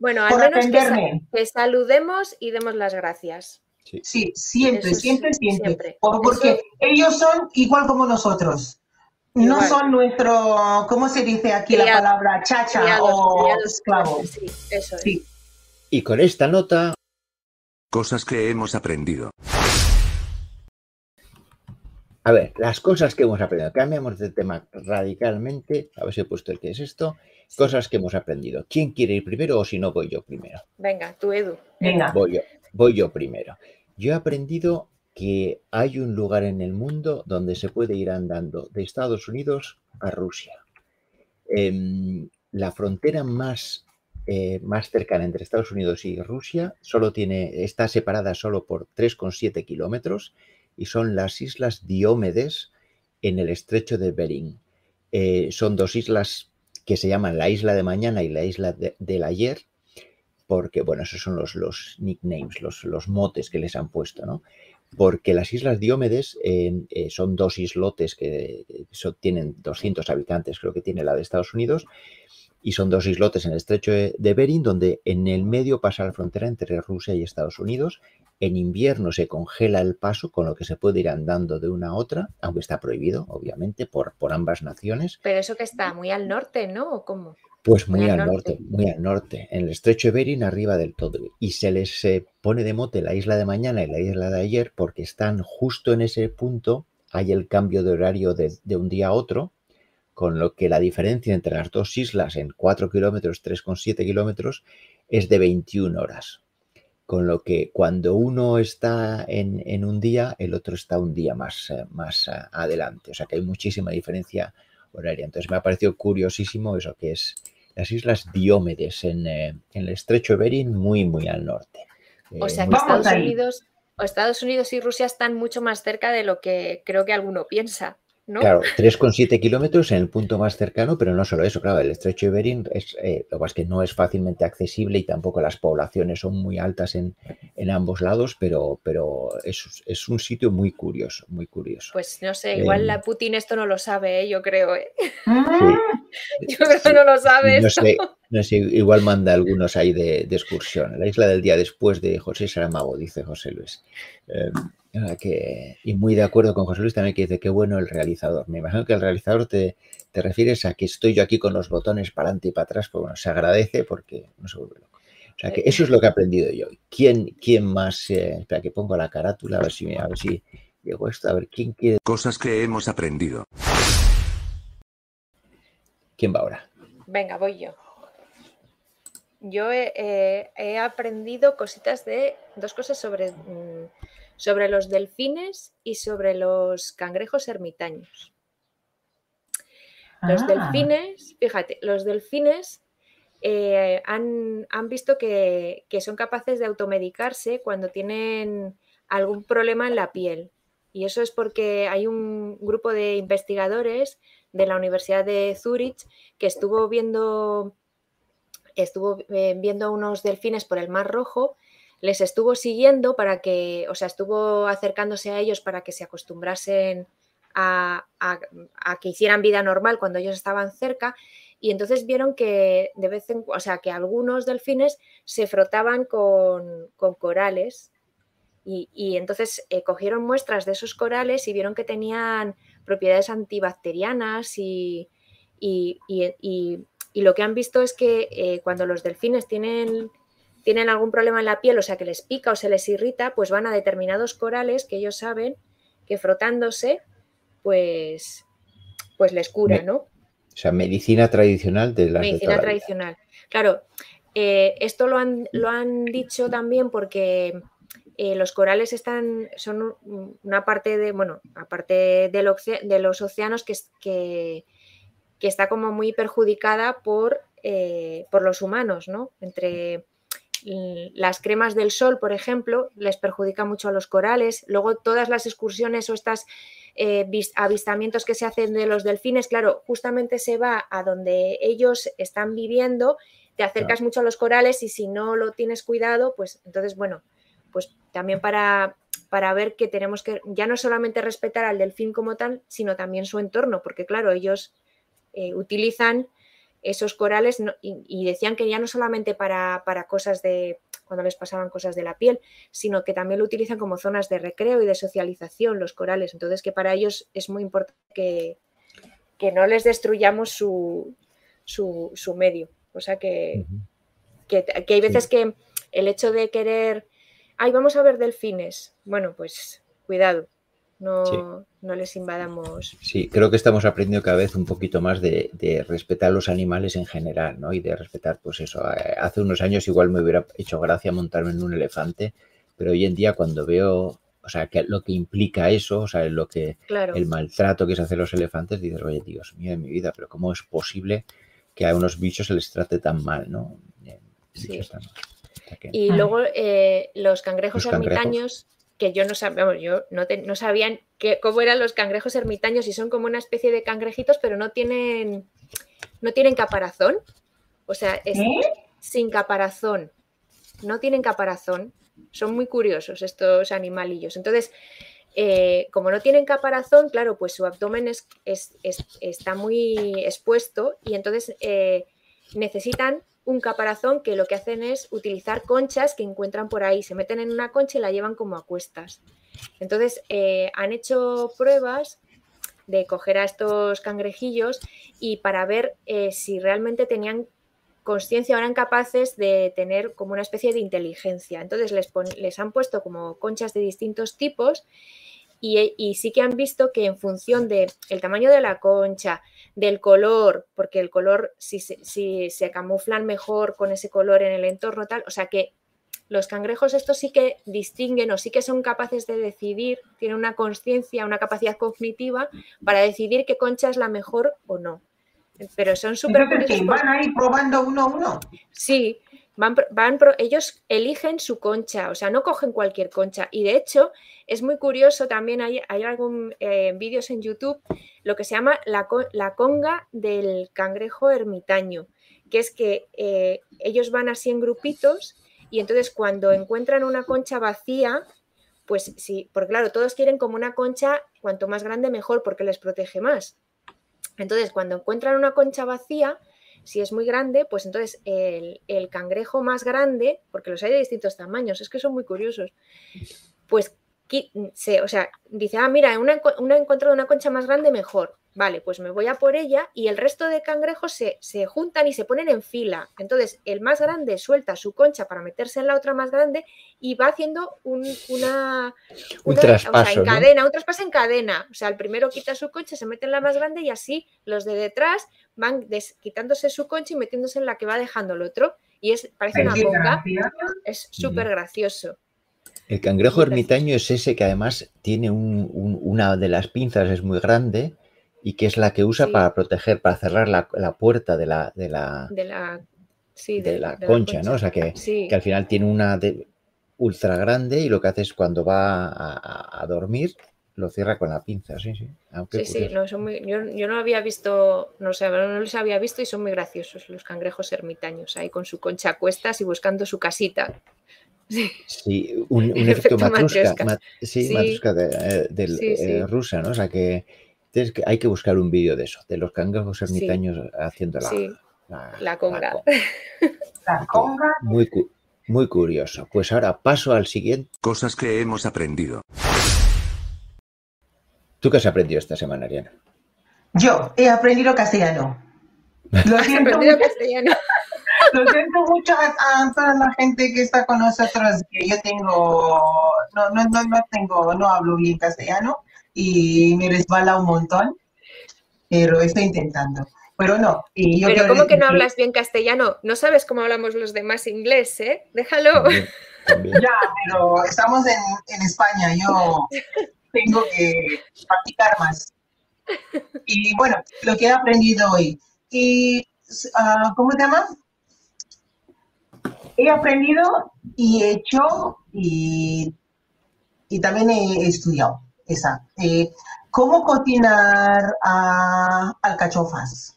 bueno, al menos que, saludemos y demos las gracias. Sí, siempre, siempre, siempre, Porque ellos son igual como nosotros. No son nuestro, ¿cómo se dice aquí la palabra? Chacha o esclavo. Sí, eso es. Y con esta nota... Cosas que hemos aprendido. A ver, las cosas que hemos aprendido. Cambiamos de tema radicalmente. A ver si he puesto el que es esto. Cosas que hemos aprendido. ¿Quién quiere ir primero o si no voy yo primero? Venga, tú Edu. Venga. Voy yo, voy yo primero. Yo he aprendido que hay un lugar en el mundo donde se puede ir andando de Estados Unidos a Rusia. Em, la frontera más, eh, más cercana entre Estados Unidos y Rusia solo tiene, está separada solo por 3,7 kilómetros y son las islas Diomedes en el estrecho de Bering. Eh, son dos islas que se llaman la isla de mañana y la isla del ayer, porque, bueno, esos son los, los nicknames, los, los, motes que les han puesto, ¿no? Porque las islas Diómedes eh, son dos islotes que tienen 200 habitantes, creo que tiene la de Estados Unidos, y son dos islotes en el estrecho de Bering, donde en el medio pasa la frontera entre Rusia y Estados Unidos, en invierno se congela el paso, con lo que se puede ir andando de una a otra, aunque está prohibido, obviamente, por, por ambas naciones. Pero eso que está muy al norte, ¿no? ¿O cómo? Pues muy, al, norte. muy al norte, en el estrecho de Bering, arriba del todo. Y se les pone de mote la isla de mañana y la isla de ayer porque están justo en ese punto, hay el cambio de horario de, de un día a otro, con lo que la diferencia entre las dos islas en 4 kilómetros, 3,7 kilómetros, es de 21 horas con lo que cuando uno está en, un día, el otro está un día más, eh, más eh, adelante. O sea que hay muchísima diferencia horaria. Entonces me ha parecido curiosísimo eso que es las Islas Diómedes en, en el estrecho de Bering, muy, muy al norte. o sea que Estados Unidos, Estados Unidos y Rusia están mucho más cerca de lo que creo que alguno piensa. Claro, 3,7 kilómetros en el punto más cercano, pero no solo eso, claro, el estrecho de Bering es, eh, lo que que no es fácilmente accesible y tampoco las poblaciones son muy altas en, ambos lados, pero, pero es, es, un sitio muy curioso, muy curioso. Pues no sé, igual la em, Putin esto no lo sabe, ¿eh? yo creo. ¿eh? yo creo que no lo sabe. No sé, no sé, igual manda algunos ahí de, de, excursión. La isla del día después de José Saramago, dice José Luis. Que, y muy de acuerdo con José Luis también que dice que bueno el realizador. Me imagino que el realizador te, te refieres a que estoy yo aquí con los botones para adelante y para atrás, pues bueno, se agradece porque no se vuelve loco. O sea que eso es lo que he aprendido yo. ¿Quién, quién más? Eh, espera, que pongo la carátula a ver si, a ver si llego esto, a ver quién quiere. Cosas que hemos aprendido. ¿Quién va ahora? Venga, voy yo. Yo he, he aprendido cositas de dos cosas sobre mm, sobre los delfines y sobre los cangrejos ermitaños. Los ah. delfines, fíjate, los delfines eh, han, visto que, son capaces de automedicarse cuando tienen algún problema en la piel. Y eso es porque hay un grupo de investigadores de la Universidad de Zurich que estuvo viendo, estuvo eh, viendo unos delfines por el Mar Rojo les estuvo siguiendo para que, o sea, estuvo acercándose a ellos para que se acostumbrasen a, que hicieran vida normal cuando ellos estaban cerca. Y entonces vieron que de vez en o sea, que algunos delfines se frotaban con, corales. Y, entonces eh, cogieron muestras de esos corales y vieron que tenían propiedades antibacterianas y, y, lo que han visto es que eh, cuando los delfines tienen tienen algún problema en la piel, o sea, que les pica o se les irrita, pues van a determinados corales que ellos saben que frotándose, pues, pues les cura, ¿no? O sea, medicina tradicional de la Medicina tradicional. Claro, eh, esto lo han, lo han dicho también porque eh, los corales están, son una parte de, bueno, aparte de los océanos que, que, que, está como muy perjudicada por, eh, por los humanos, ¿no? Entre las cremas del sol, por ejemplo, les perjudica mucho a los corales. Luego todas las excursiones o estos eh, avistamientos que se hacen de los delfines, claro, justamente se va a donde ellos están viviendo, te acercas mucho a los corales y si no lo tienes cuidado, pues entonces, bueno, pues también para, para ver que tenemos que ya no solamente respetar al delfín como tal, sino también su entorno, porque claro, ellos eh, utilizan esos corales y, decían que ya no solamente para, cosas de cuando les pasaban cosas de la piel, sino que también lo utilizan como zonas de recreo y de socialización los corales. Entonces que para ellos es muy importante que, que no les destruyamos su, su, medio. O sea que, que, hay veces que el hecho de querer, ay, vamos a ver delfines, bueno, pues cuidado, no, no les invadamos. Sí, creo que estamos aprendiendo cada vez un poquito más de, respetar los animales en general, ¿no? Y de respetar, pues eso, hace unos años igual me hubiera hecho gracia montarme en un elefante, pero hoy en día cuando veo, o sea, que lo que implica eso, o sea, lo que, el maltrato que se hace a los elefantes, dices, oye, Dios mío de mi vida, pero ¿cómo es posible que a unos bichos se les trate tan mal, ¿no? Sí. Y luego eh, los cangrejos ermitaños que yo no sabía, yo no, no sabían cómo eran los cangrejos ermitaños y son como una especie de cangrejitos, pero no tienen, no tienen caparazón. O sea, es ¿Eh? sin caparazón. No tienen caparazón. Son muy curiosos estos animalillos. Entonces, eh, como no tienen caparazón, claro, pues su abdomen es, está muy expuesto y entonces eh, necesitan un caparazón que lo que hacen es utilizar conchas que encuentran por ahí, se meten en una concha y la llevan como a cuestas. Entonces, eh, han hecho pruebas de coger a estos cangrejillos y para ver eh, si realmente tenían conciencia eran capaces de tener como una especie de inteligencia. Entonces les, les han puesto como conchas de distintos tipos y, sí que han visto que en función del tamaño de la concha, del color, porque el color, si, si, se camuflan mejor con ese color en el entorno, tal, o sea que los cangrejos estos sí que distinguen o sí que son capaces de decidir, tienen una conciencia, una capacidad cognitiva para decidir qué concha es la mejor o no. Pero son súper. ¿Van ahí probando uno a uno? Sí, van, van, ellos eligen su concha, o sea, no cogen cualquier concha. Y de hecho, es muy curioso, también hay, hay algún eh, vídeos en YouTube, lo que se llama la, la conga del cangrejo ermitaño, que es que eh, ellos van así en grupitos y entonces cuando encuentran una concha vacía, pues sí, porque claro, todos quieren como una concha, cuanto más grande mejor, porque les protege más. Entonces, cuando encuentran una concha vacía, si es muy grande, pues entonces el, cangrejo más grande, porque los hay de distintos tamaños, es que son muy curiosos, pues se, o sea, dice, ah, mira, una, una encontrado una concha más grande, mejor. Vale, pues me voy a por ella y el resto de cangrejos se, juntan y se ponen en fila. Entonces, el más grande suelta su concha para meterse en la otra más grande y va haciendo un, una, un traspaso. en cadena, un traspaso en cadena. O sea, el primero quita su concha, se mete en la más grande y así los de detrás van quitándose su concha y metiéndose en la que va dejando el otro. Y es, parece una boca. Es súper gracioso. El cangrejo ermitaño es ese que además tiene una de las pinzas, es muy grande y que es la que usa para proteger, para cerrar la, puerta de la, de la, de la, de la, concha, ¿no? O sea, que, que, al final tiene una de, ultra grande y lo que hace es cuando va a, dormir lo cierra con la pinza, sí, sí. sí, sí, no, son muy, yo, yo, no había visto, no sé, no los había visto y son muy graciosos los cangrejos ermitaños, ahí con su concha a cuestas y buscando su casita. Sí, un, efecto, matrushka, sí, matrushka de, eh, eh, rusa, ¿no? O sea que hay que buscar un vídeo de eso, de los cangrejos ermitaños haciendo la, la, conga. La conga. Muy, muy curioso. Pues ahora paso al siguiente. Cosas que hemos aprendido. ¿Tú qué has aprendido esta semana, Ariana? Yo he aprendido castellano. Lo siento aprendido castellano. Lo siento mucho a, toda la gente que está con nosotros, que yo tengo, no, no, no, no tengo, no hablo bien castellano y me resbala un montón, pero estoy intentando. Pero no. Y yo pero ¿cómo que no hablas bien castellano? No sabes cómo hablamos los demás inglés, ¿eh? Déjalo. Ya, pero estamos en, en España, yo tengo que practicar más. Y bueno, lo que he aprendido hoy. Y, uh, ¿Cómo se llama? He aprendido y he hecho y, y también he estudiado esa. Eh, ¿Cómo cocinar alcachofas?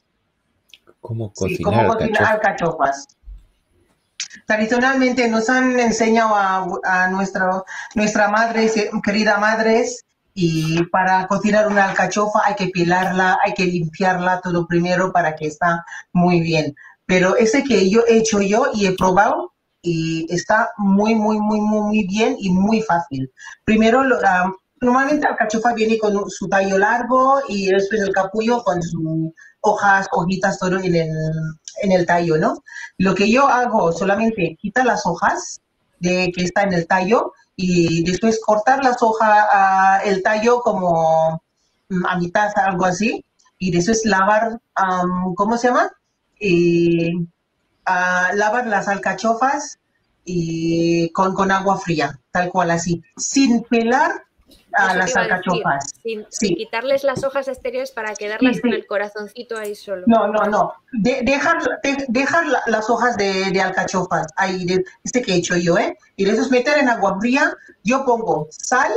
¿Cómo cocinar, alcachofas? Tradicionalmente nos han enseñado a, nuestra, nuestra madre, querida madres, y para cocinar una alcachofa hay que pilarla, hay que limpiarla todo primero para que está muy bien. Pero ese que yo he hecho yo y he probado y está muy, muy, muy, muy, muy bien y muy fácil. Primero Normalmente la cachofa viene con su tallo largo y después el capullo con sus hojas, hojitas, todo en el, en el tallo, ¿no? Lo que yo hago solamente quitar las hojas de que está en el tallo y después cortar las hojas, el tallo como mm, a mitad, algo así, y después lavar, ¿cómo se llama? Y, lavar las alcachofas y con, con agua fría, tal cual así, sin pelar a las alcachofas. Sin, quitarles las hojas exteriores para quedarlas con el corazoncito ahí solo. No, no, no. dejar, dejar las hojas de, alcachofas ahí, de, este que he hecho yo, ¿eh? Y después meter en agua fría, yo pongo sal,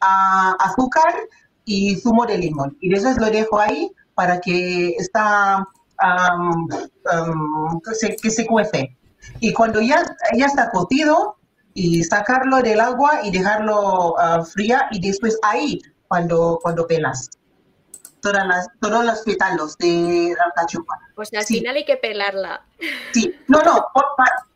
azúcar y zumo de limón. Y después lo dejo ahí para que está que, se, que se cuece. Y cuando ya, ya está cocido, y sacarlo del agua y dejarlo uh, fría y después ahí cuando, cuando pelas todas las, todos los pétalos de la cachupa. Pues al final hay que pelarla. Sí, no, no,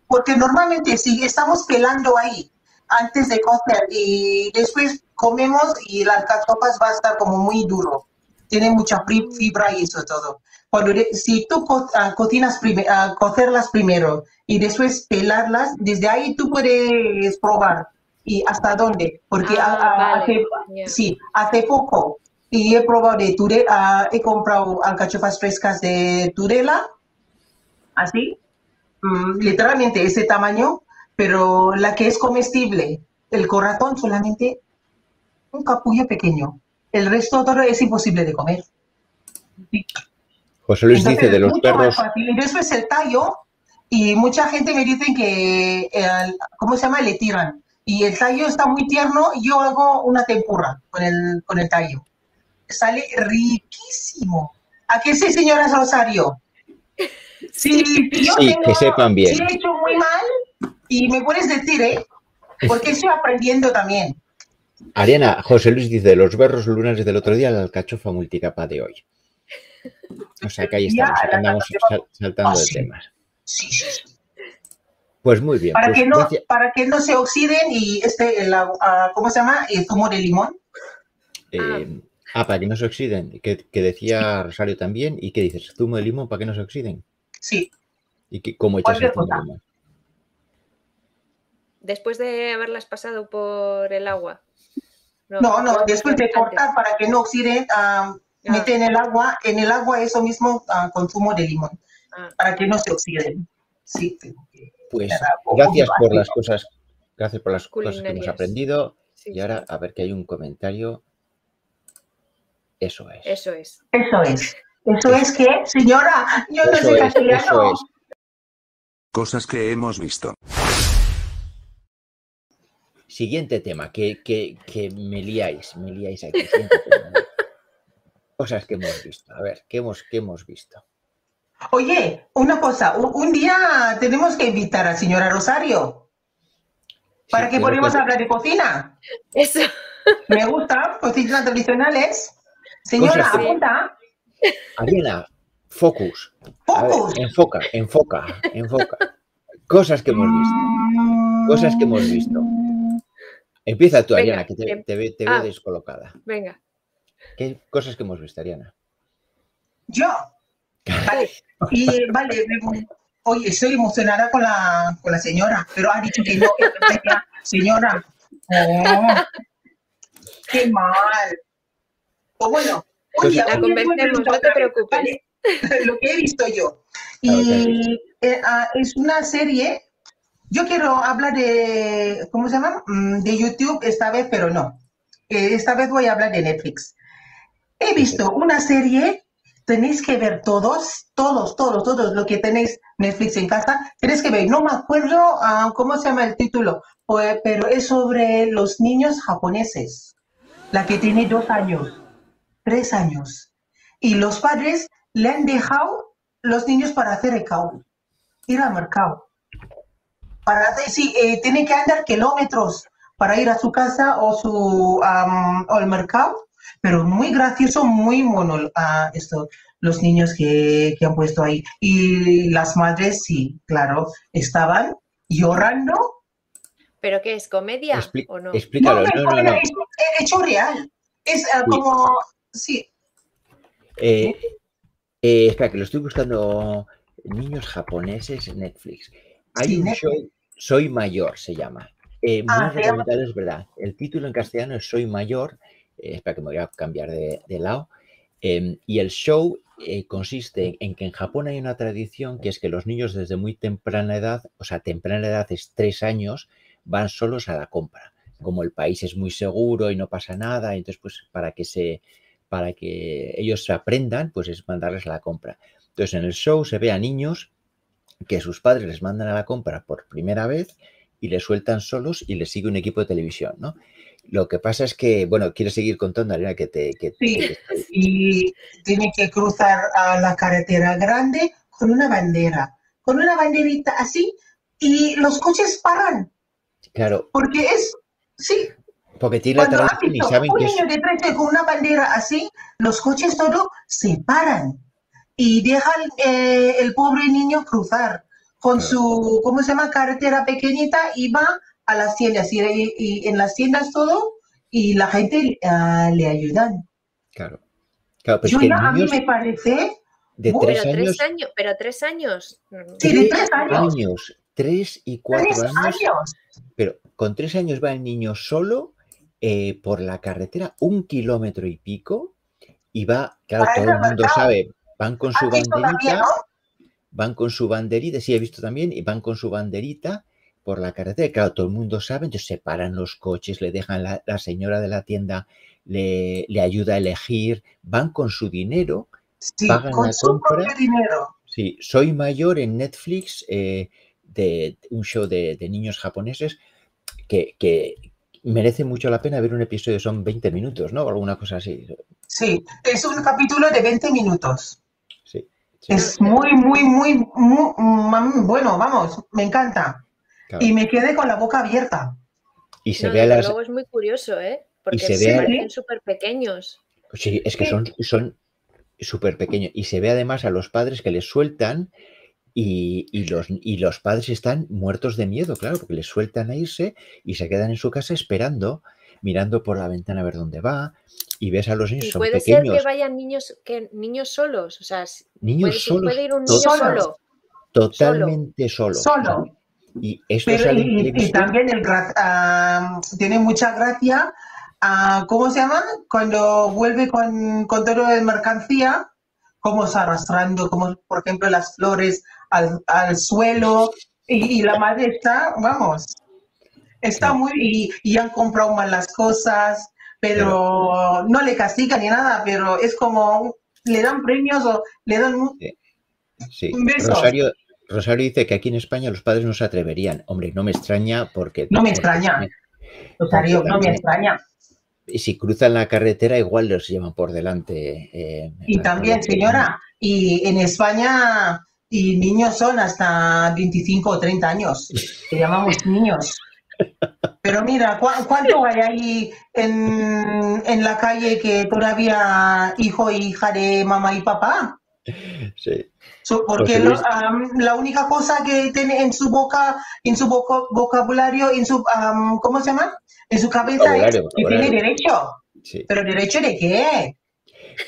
porque normalmente si estamos pelando ahí antes de cocer y después comemos y las cachopas va a estar como muy duro. Tiene mucha fibra y eso todo. Cuando, si tú uh, cocinas uh, cocerlas primero y después pelarlas, desde ahí tú puedes probar. ¿Y hasta dónde? Porque ah, hace, sí, hace poco y he probado de Turela, he comprado alcachofas frescas de Turela, así, mm, literalmente ese tamaño, pero la que es comestible, el corazón solamente un capullo pequeño. El resto todo es imposible de comer. José Luis dice de los perros. Y después el tallo, y mucha gente me dice que, ¿cómo se llama? Le tiran. Y el tallo está muy tierno, y yo hago una tempura con el, con el tallo. Sale riquísimo. ¿A qué sí, señora Rosario? Sí, que sepan bien. Si he hecho muy mal, y me puedes decir, ¿eh? Porque estoy aprendiendo también. Ariana, José Luis dice, los berros lunares del otro día, la alcachofa multicapa de hoy. O sea que ahí estamos, andamos saltando de temas. Sí, sí, Pues muy bien. Para, pues que no, para que no se oxiden y este, el, uh, ¿cómo se llama? El zumo de limón. Eh, ah, para que no se oxiden, que, que, decía Rosario también. ¿Y qué dices? ¿Zumo de limón para que no se oxiden? Sí. ¿Y qué, cómo echas el zumo de limón? Después de haberlas pasado por el agua. No, no, después de cortar para que no oxiden, uh, mete en el agua, en el agua eso mismo uh, con zumo de limón, ah. para que no se oxiden. Sí, pues gracias por las cosas, gracias por las cosas que hemos aprendido. y ahora a ver que hay un comentario. Eso es. Eso es. Eso es. Eso es que, señora, yo no sé castellano. Cosas que hemos visto. Siguiente tema, que, que, que me liáis, me liáis aquí. Cosas que hemos visto. A ver, ¿qué hemos, qué hemos visto? Oye, una cosa, un, día tenemos que invitar a señora Rosario para que podamos hablar de cocina. Eso. Me gusta, cocinas tradicionales. Señora, apunta. Ariana, focus. Focus. enfoca, enfoca, enfoca. Cosas que hemos visto. Cosas que hemos visto. Empieza tú, Ariana, que te, em, te, veo ah, descolocada. Venga. ¿Qué cosas que hemos visto, Ariana? Yo. Vale. Y vale, oye, estoy emocionada con la, con la señora, pero ha dicho que no, que señora. Oh, qué mal. O bueno, oye, la convencemos, no te preocupes. Lo que he visto yo. Y eh, ah, es una serie yo quiero hablar de, ¿cómo se llama? Mm, de YouTube esta vez, pero no. Eh, esta vez voy a hablar de Netflix. He visto una serie, tenéis que ver todos, todos, todos, todos lo que tenéis Netflix en casa, tenéis que ver. No me acuerdo uh, cómo se llama el título, pues, pero es sobre los niños japoneses. La que tiene dos años, tres años. Y los padres le han dejado los niños para hacer el cao, ir al mercado para sí, eh, tiene que andar kilómetros para ir a su casa o su al mercado, pero muy gracioso, muy mono a esto, los niños que, que, han puesto ahí. Y las madres, sí, claro, estaban llorando. ¿Pero qué es, comedia o no? Explícalo, no, no, no, Es, hecho real. Es uh, como, sí. Eh, eh, espera, que lo estoy buscando. Niños japoneses en Netflix. Hay un show, Soy Mayor se llama. Eh, muy ah, recomendable, es verdad. El título en castellano es Soy Mayor. Eh, espera que me voy a cambiar de, lado. Em, y el show eh, consiste en que en Japón hay una tradición que es que los niños desde muy temprana edad, o sea, temprana edad es tres años, van solos a la compra. Como el país es muy seguro y no pasa nada, entonces pues para que se para que ellos se aprendan, pues es mandarles a la compra. Entonces en el show se ve a niños que sus padres les mandan a la compra por primera vez y les sueltan solos y les sigue un equipo de televisión, ¿no? Lo que pasa es que, bueno, quiero seguir contando, Ariana, que te... Que, sí, y tiene que cruzar a la carretera grande con una bandera, con una banderita así, y los coches paran. Claro. Porque es, sí. Porque tiene tradición y saben un que niño de 13 con una bandera así, los coches todo se paran y dejan eh, el pobre niño cruzar con su, ¿cómo se llama? Carretera pequeñita y va a las tiendas y, y en las tiendas todo y la gente uh, le ayudan. Claro. claro pero Yo, es que a mí me parece... De tres, pero años, tres años. Pero tres años. Sí, de tres años. años. Tres y cuatro tres años, años. Pero con tres años va el niño solo eh, por la carretera un kilómetro y pico y va, claro, todo el mundo sabe, Van con su banderita, van con su banderita, sí he visto también, y van con su banderita por la carretera. Claro, todo el mundo sabe, entonces se paran los coches, le dejan la, la señora de la tienda, le, le, ayuda a elegir, van con su dinero, sí, pagan con la su compra. dinero. Sí, soy mayor en Netflix eh, de un show de, de niños japoneses que, que, merece mucho la pena ver un episodio, son 20 minutos, ¿no? O alguna cosa así. Sí, es un capítulo de 20 minutos. Es muy, muy, muy, muy, muy, bueno, vamos, me encanta. Claro. Y me quedé con la boca abierta. Y se no, ve a las... Luego es muy curioso, ¿eh? Porque Y se se ve parecen súper pequeños. Sí, es que son son súper pequeños. Y se ve además a los padres que les sueltan y, y los, y los padres están muertos de miedo, claro, porque les sueltan a irse y se quedan en su casa esperando, mirando por la ventana a ver dónde va. Y ves a los niños, Y son puede ser pequeños, que vayan niños, que niños solos. O sea, niños puede, solos, puede ir un to- niño Solos. solo. totalmente solos. Solo. Y esto Pero, y, y también el, ah, tiene mucha gracia, ah, ¿cómo se llama? Cuando vuelve con, con todo de mercancía, como se arrastrando, como por ejemplo las flores al, al suelo, y, y la madre está, vamos, está muy, y, y han comprado mal las cosas, pero no le castigan ni nada, pero es como, le dan premios o le dan un- Sí. Besos. Rosario, Rosario dice que aquí en España los padres no se atreverían. Hombre, no me extraña porque... No me porque extraña. Rosario, no me extraña. Y si cruzan la carretera, igual los llevan por delante. eh, Y también, señora, y en España, y niños son hasta 25 o 30 años, que llamamos niños. Pero mira, ¿cu- ¿cuánto hay ahí en, en la calle que todavía hijo e hija de mamá y papá? Sí. So- porque lo- la única cosa que tiene en su boca, en su vocabulario, en su, am, ¿cómo se llama? En su cabeza es que tiene derecho. Sí, ¿Pero derecho de qué?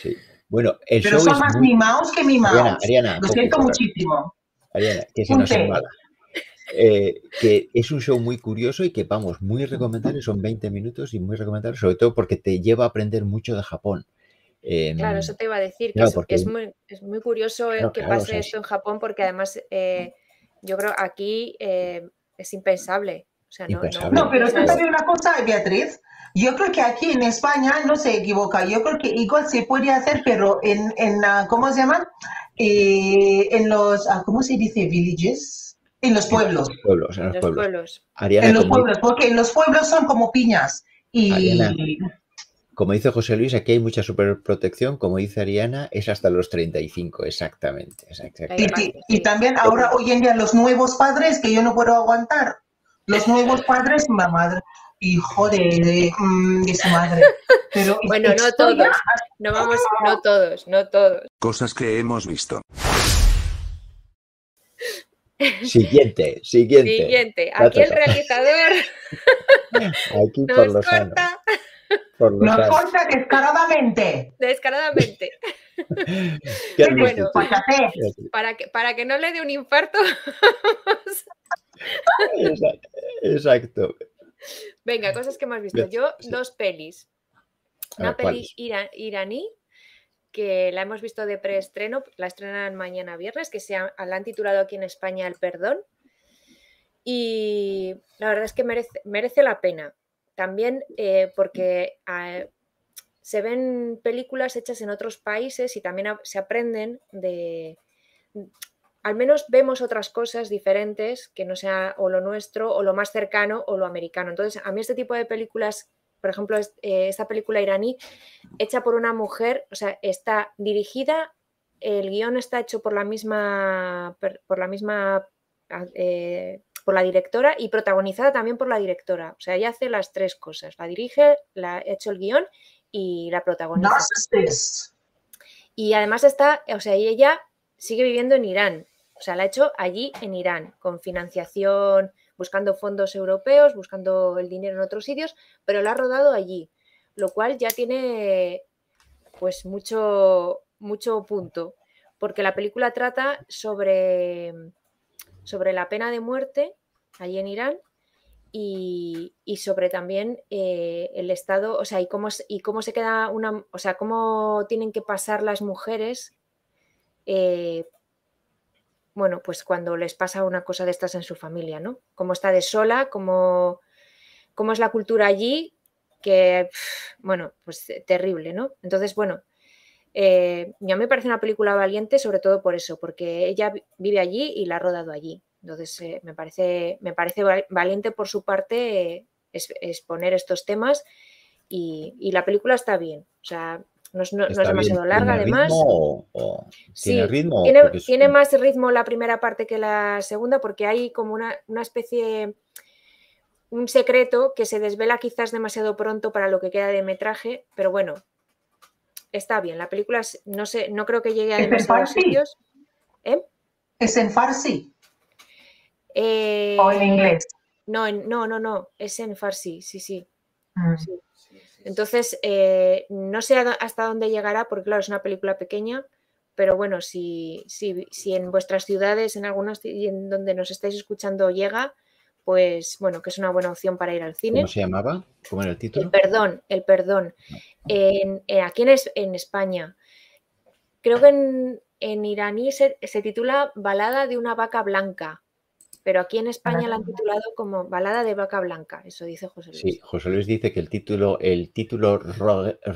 sí. Bueno, el Pero show son es más muy... mimados que mimados. Ariana, Ariana, Lo siento muchísimo. Ariana, que si Un no seas té. mala. Eh, que es un show muy curioso y que vamos, muy recomendable, son 20 minutos y muy recomendable, sobre todo porque te lleva a aprender mucho de Japón. Eh, Claro, eso te iba a decir, que es, porque- es muy, es muy curioso el Claro, que claro, o pase sea, esto en Japón, porque además eh, yo creo aquí eh, es impensable. O sea, no, no- Impensable. No, pero tú sabes una cosa, Beatriz. Yo creo que aquí en España no se equivoca. Yo creo que igual se puede hacer, pero en, en ah, ¿cómo se llama? Eh, en los, ah, ¿cómo se dice? Villages. En los pueblos. pueblos, en en los los pueblos. pueblos. Ariana, En los como, pueblos, porque en los pueblos son como piñas. Y Ariana. como dice José Luis, aquí hay mucha superprotección, como dice Ariana, es hasta los 35, exactamente. exactamente. Y, y- y también ahora hoy en día los nuevos padres que yo no puedo aguantar. Los nuevos padres, la madre, hijo de, de, mm, de su madre. Pero Bueno, no todos. No vamos, no todos, no todos. Cosas que hemos visto. Siguiente, siguiente. Siguiente, aquí el realizador Aquí por nos lo sano. corta Por lo Nos sano. corta descaradamente. descaradamente. ¿Qué has Bueno? Pásate. Para que, para que no le dé un infarto, Exacto. Exacto. Venga, cosas que hemos visto. Yo, sí. dos pelis. Una ver, peli iraní que la hemos visto de preestreno, la estrenan mañana viernes, que se la han titulado aquí en España El Perdón. Y la verdad es que merece, merece la pena. También eh, porque ah, se ven películas hechas en otros países y también se aprenden de... Al menos vemos otras cosas diferentes que no sea o lo nuestro o lo más cercano o lo americano. Entonces, a mí este tipo de películas, por ejemplo, es- eh, esta película iraní, hecha por una mujer, o sea, está dirigida, el guion está hecho por la misma, por la misma, ah, eh, por la directora y protagonizada también por la directora. O sea, ella hace las tres cosas, la dirige, la ha hecho el guion y la protagoniza. Y además está, o sea, y ella sigue viviendo en Irán. O sea, la ha hecho allí en Irán, con financiación, buscando fondos europeos, buscando el dinero en otros sitios, pero la ha rodado allí, lo cual ya tiene pues mucho, mucho punto, porque la película trata sobre, sobre la pena de muerte allí en Irán y, y sobre también eh, el estado, o sea, y cómo, y cómo se queda una, o sea, cómo tienen que pasar las mujeres eh, bueno, pues cuando les pasa una cosa de estas en su familia, ¿no? Cómo está de sola, cómo, cómo es la cultura allí, que, bueno, pues terrible, ¿no? Entonces, bueno, eh, ya me parece una película valiente, sobre todo por eso, porque ella vive allí y la ha rodado allí. Entonces, eh, me, parece, me parece valiente por su parte exponer estos temas y, la película está bien. O sea, no es, demasiado larga, además. ¿Tiene ritmo? Tiene, más ritmo la primera parte que la segunda, porque hay como una, una especie un secreto que se desvela quizás demasiado pronto para lo que queda de metraje, pero bueno, está bien. La película no sé, no creo que llegue a demasiados sitios. ¿Eh? ¿Es en farsi? Eh, ¿O en inglés? No, no, no, no, es en farsi, sí, sí. Mm. Entonces, eh, no sé hasta dónde llegará, porque claro, es una película pequeña, pero bueno, si, si, si en vuestras ciudades, en algunas y en donde nos estáis escuchando llega, pues bueno, que es una buena opción para ir al cine. ¿Cómo se llamaba? ¿Cómo era el título? El perdón, el perdón. En, aquí en, España, creo que en, iraní se, titula Balada de una vaca blanca, pero aquí en España la han titulado como Balada de vaca blanca, eso dice José Luis. Sí, José Luis dice que el título, el título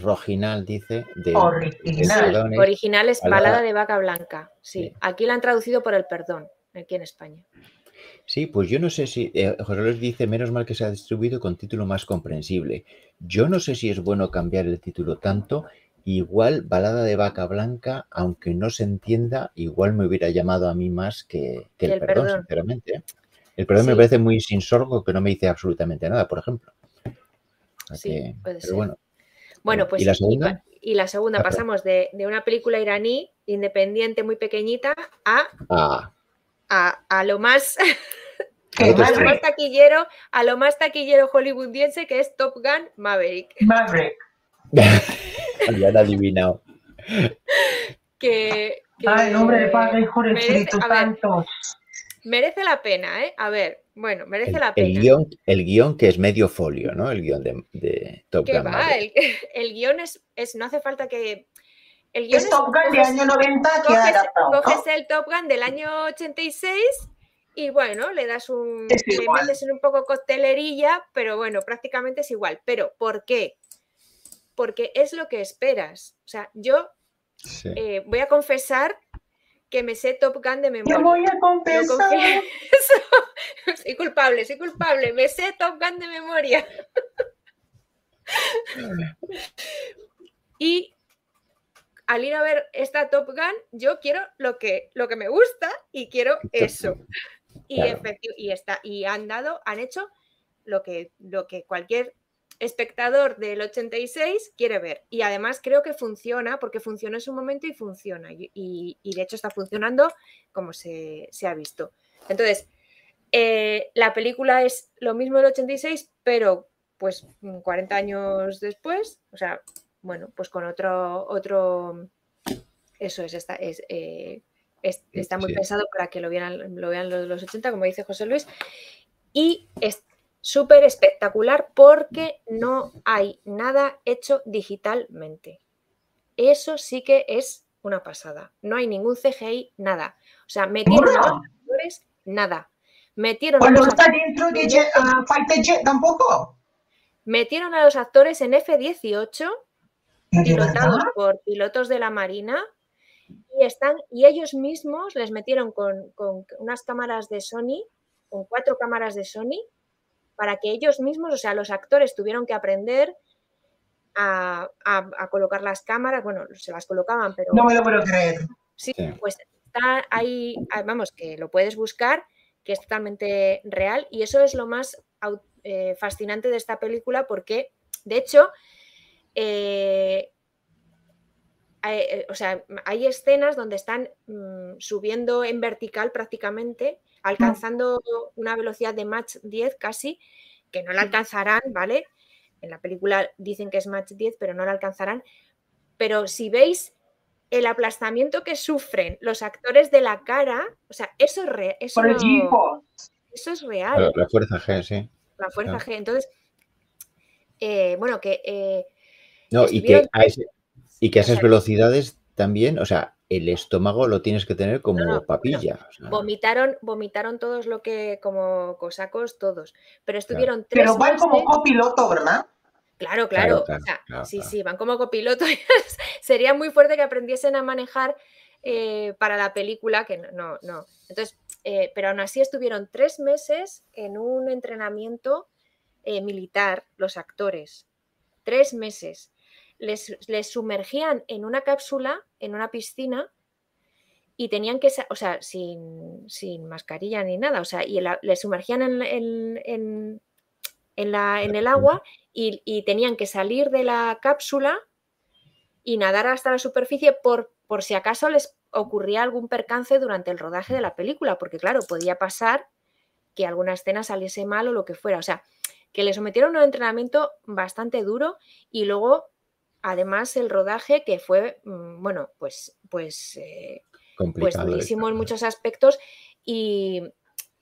original dice de original, original es Balada de vaca blanca, sí. Aquí la han traducido por el perdón, aquí en España. Sí, pues yo no sé si, eh, José Luis dice, menos mal que se ha distribuido con título más comprensible. Yo no sé si es bueno cambiar el título tanto, igual Balada de Vaca Blanca, aunque no se entienda, igual me hubiera llamado a mí más que, el, perdón, sinceramente. ¿eh? El perdón me parece muy sin sorgo, que no me dice absolutamente nada, por ejemplo. sí, puede ser. bueno. Bueno, pues ¿Y la segunda? Y, la segunda ah, pasamos de, una película iraní independiente muy pequeñita a, ah. a, a, lo más a lo más taquillero, a lo más taquillero hollywoodiense que es Top Gun Maverick. Maverick. ya lo adivinado. Que, Ay, nombre de Padre, Hijo y Espíritu Santo. Merece la pena, ¿eh? A ver, bueno, merece la pena. El guion, el guion que es medio folio, ¿no? El guion de, Top Gun. Va? El, guion es, es, no hace falta que... El guion es, Top Gun del año 90 que coges, coges el Top Gun del año 86 y bueno, le das un, le metes en un poco coctelerilla, pero bueno, prácticamente es igual. Pero ¿por qué? Porque es lo que esperas. O sea, yo eh, voy a confesar que me sé Top Gun de memoria. Yo voy a confesar. soy culpable, soy culpable. Me sé Top Gun de memoria. y al ir a ver esta Top Gun, yo quiero lo que, lo que me gusta y quiero eso. Y, y, está, y han dado, han hecho lo que, lo que cualquier espectador del 86 quiere ver. Y además creo que funciona, porque funcionó en su momento y funciona. Y, de hecho está funcionando como se, ha visto. Entonces, eh, la película es lo mismo del 86, pero pues 40 años después, o sea, bueno, pues con otro, otro, eso es, esta, es eh, está muy pensado para que lo vean, lo vean los, los 80, como dice José Luis. Y es súper espectacular porque no hay nada hecho digitalmente. Eso sí que es una pasada. No hay ningún CGI, nada. O sea, metieron a los actores, nada. Metieron a los está dentro de Jet, tampoco? Metieron a los actores en F-18, pilotados por pilotos de la Marina, y, están, y ellos mismos les metieron con, unas cámaras de Sony, con cuatro cámaras de Sony, para que ellos mismos, o sea, los actores tuvieron que aprender a, colocar las cámaras, bueno, se las colocaban, pero... No me lo puedo creer. Sí, pues está ahí, ah, vamos, que lo puedes buscar, que es totalmente real, y eso es lo más eh, fascinante de esta película, porque, de hecho, eh, eh, o sea, hay escenas donde están mm, subiendo en vertical prácticamente, alcanzando una velocidad de Mach 10 casi, que no la alcanzarán, ¿vale? En la película dicen que es Mach 10, pero no la alcanzarán. Pero si veis el aplastamiento que sufren los actores de la cara, o sea, eso es, real. eso, eso es real. La, fuerza G, sí. La fuerza G. Entonces, eh, bueno, que... Eh, no, y que y que a esas velocidades también, o sea, el estómago lo tienes que tener como papilla. vomitaron, vomitaron todos lo que, como cosacos, todos. Pero estuvieron tres Pero van como copiloto, ¿verdad? Claro, claro. sí, sí, van como copiloto. Sería muy fuerte que aprendiesen a manejar eh, para la película, que no, no. Entonces, eh, pero aún así estuvieron tres meses en un entrenamiento eh, militar, los actores. Tres meses. Les, sumergían en una cápsula, en una piscina, y tenían que, o sea, sin, mascarilla ni nada, o sea, y les sumergían en, la, en el agua y, y, tenían que salir de la cápsula y nadar hasta la superficie por, por si acaso les ocurría algún percance durante el rodaje de la película, porque claro, podía pasar que alguna escena saliese mal o lo que fuera. O sea, que le sometieron a un entrenamiento bastante duro y luego, además, el rodaje que fue, mm, bueno, pues, pues, eh, pues durísimo en muchos aspectos y,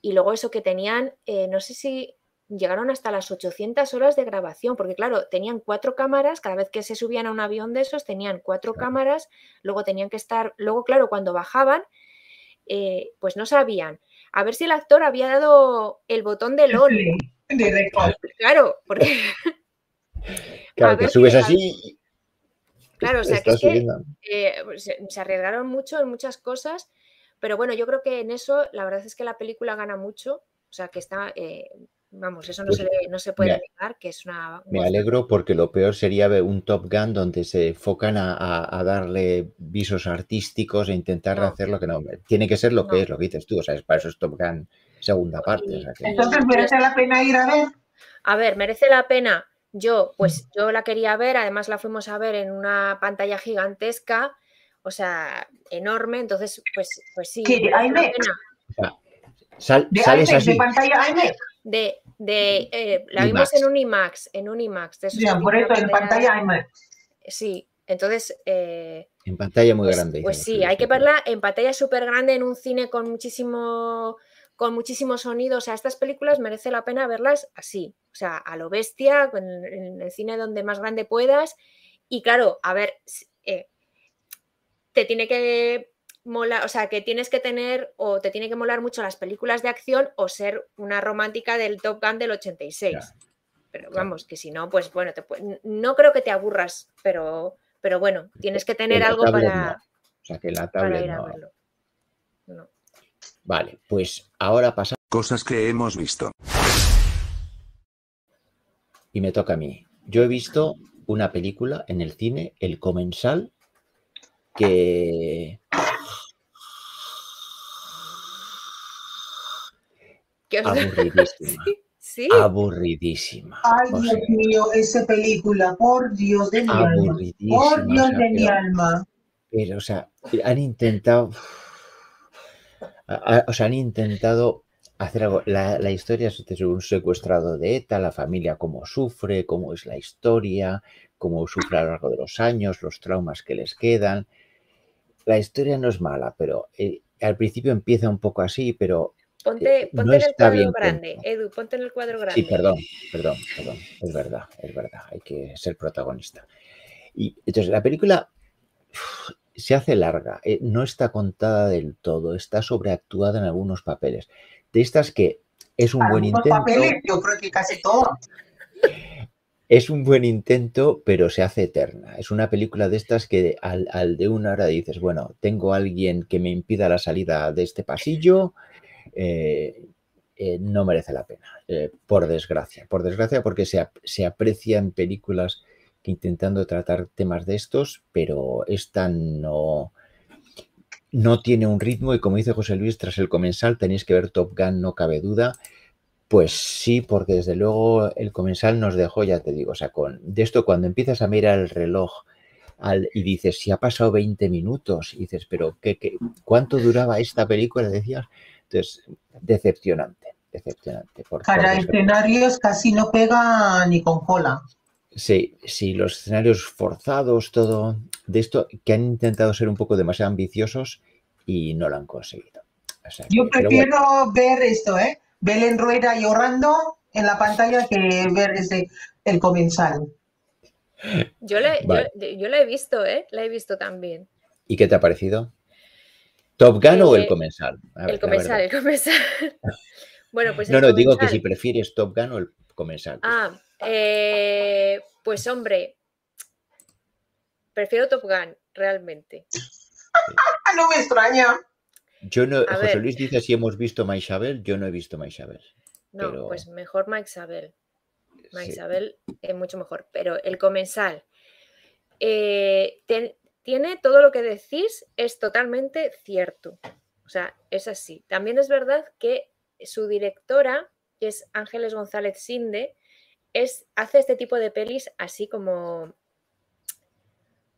luego eso que tenían, eh, no sé si llegaron hasta las 800 horas de grabación, porque claro, tenían cuatro cámaras, cada vez que se subían a un avión de esos tenían cuatro cámaras, luego tenían que estar, luego claro, cuando bajaban, eh, pues no sabían. A ver si el actor había dado el botón de LOL. Claro, porque... Claro, que subes así. Claro, o sea, que, es que eh, se, arriesgaron mucho en muchas cosas, pero bueno, yo creo que en eso la verdad es que la película gana mucho, o sea, que está... Eh, Vamos, eso no, pues se, no se puede negar, que es una... Me alegro porque lo peor sería ver un Top Gun donde se enfocan a, darle visos artísticos e intentar hacer lo que no... Tiene que ser lo que es, lo que dices tú, o sea, para eso es Top Gun segunda parte. Entonces, ¿merece la pena ir a ver? A ver, merece la pena. Yo, pues yo la quería ver, además la fuimos a ver en una pantalla gigantesca, o sea, enorme, entonces, pues, pues sí. ¿Qué? Sal, ¿De sales así. ¿De pantalla IMAX? de, de eh, la vimos en un IMAX, en un IMAX. por eso, en pantalla IMAX. Sí, entonces... Eh, en pantalla muy pues, grande. Pues sí, hay que verla en pantalla súper grande, en un cine con muchísimo con muchísimo sonido. O sea, estas películas merece la pena verlas así, o sea, a lo bestia, en, el cine donde más grande puedas. Y claro, a ver, eh, te tiene que mola, o sea, que tienes que tener o te tiene que molar mucho las películas de acción o ser una romántica del Top Gun del 86. Pero vamos, que si no, pues bueno, no creo que te aburras, pero, pero bueno, tienes que tener algo para, o sea, que la tablet verlo. Vale, pues ahora pasa. Cosas que hemos visto. Y me toca a mí. Yo he visto una película en el cine, El Comensal, que Aburridísima. ¿Sí? Aburridísima. Ay, Dios mío, esa película, por Dios de mi alma. Por Dios de mi alma. Pero, o sea, han intentado. O sea, han intentado hacer algo. La, la, historia es de un secuestrado de ETA, la familia cómo sufre, cómo es la historia, cómo sufre a lo largo de los años, los traumas que les quedan. La historia no es mala, pero eh, al principio empieza un poco así, pero Ponte, eh, en el cuadro grande, Edu, ponte en el cuadro grande. Sí, perdón, perdón, perdón. Es verdad, es verdad. Hay que ser protagonista. Y entonces la película se hace larga, eh, no está contada del todo, está sobreactuada en algunos papeles. De estas que es un buen intento. Papeles, yo creo que casi todo. Es un buen intento, pero se hace eterna. Es una película de estas que al, al de una hora dices, bueno, tengo a alguien que me impida la salida de este pasillo, eh, eh, no merece la pena, eh, por desgracia. Por desgracia, porque se, se, aprecian películas intentando tratar temas de estos, pero esta no, no tiene un ritmo y como dice José Luis, tras el comensal tenéis que ver Top Gun, no cabe duda. Pues sí, porque desde luego el comensal nos dejó, ya te digo, o sea, con, de esto cuando empiezas a mirar el reloj y dices, si ha pasado 20 minutos, y dices, pero ¿qué, qué, cuánto duraba esta película? Decías, entonces, decepcionante, decepcionante. Por, Para escenarios casi no pega ni con cola. Sí, sí, los escenarios forzados, todo de esto, que han intentado ser un poco demasiado ambiciosos y no lo han conseguido. Yo prefiero ver esto, ¿eh? Belén Rueda llorando en la pantalla que ver ese, el comensal. Yo yo he visto, ¿eh? La he visto también. ¿Y qué te ha parecido? ¿Top Gun o el comensal? el comensal, el comensal. bueno, pues. No, no, digo que si prefieres Top Gun o el comensal. Ah, eh, pues hombre, prefiero Top Gun, realmente. no me extraña. Yo no, José Luis dice si hemos visto Maisabel, yo no he visto Maisabel. No, pues mejor Maisabel. Maisabel es mucho mejor, pero el comensal eh, tiene todo lo que decís, es totalmente cierto. O sea, es así. También es verdad que su directora, que es Ángeles González Sinde, es, hace este tipo de pelis así como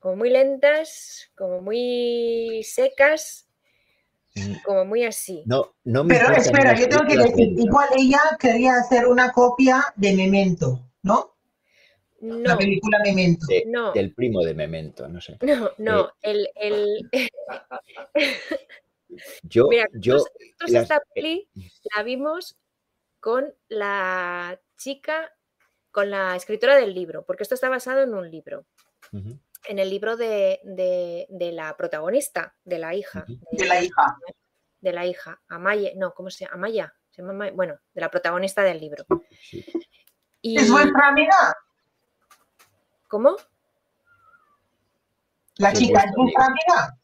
como muy lentas, como muy secas, como muy así. No, no me Pero espera, yo tengo que decir, igual ella quería hacer una copia de Memento, ¿no? No. La película Memento. no. Del primo de Memento, no sé. No, no, eh, el... yo, yo... Nosotros esta peli la vimos con la chica, con la escritora del libro, porque esto está basado en un libro en el libro de, la protagonista, de la hija. De, la hija. De la hija, Amaya, no, ¿cómo se llama? Amaya, se llama, bueno, de la protagonista del libro. ¿Es vuestra amiga? ¿Cómo? ¿La chica es vuestra amiga?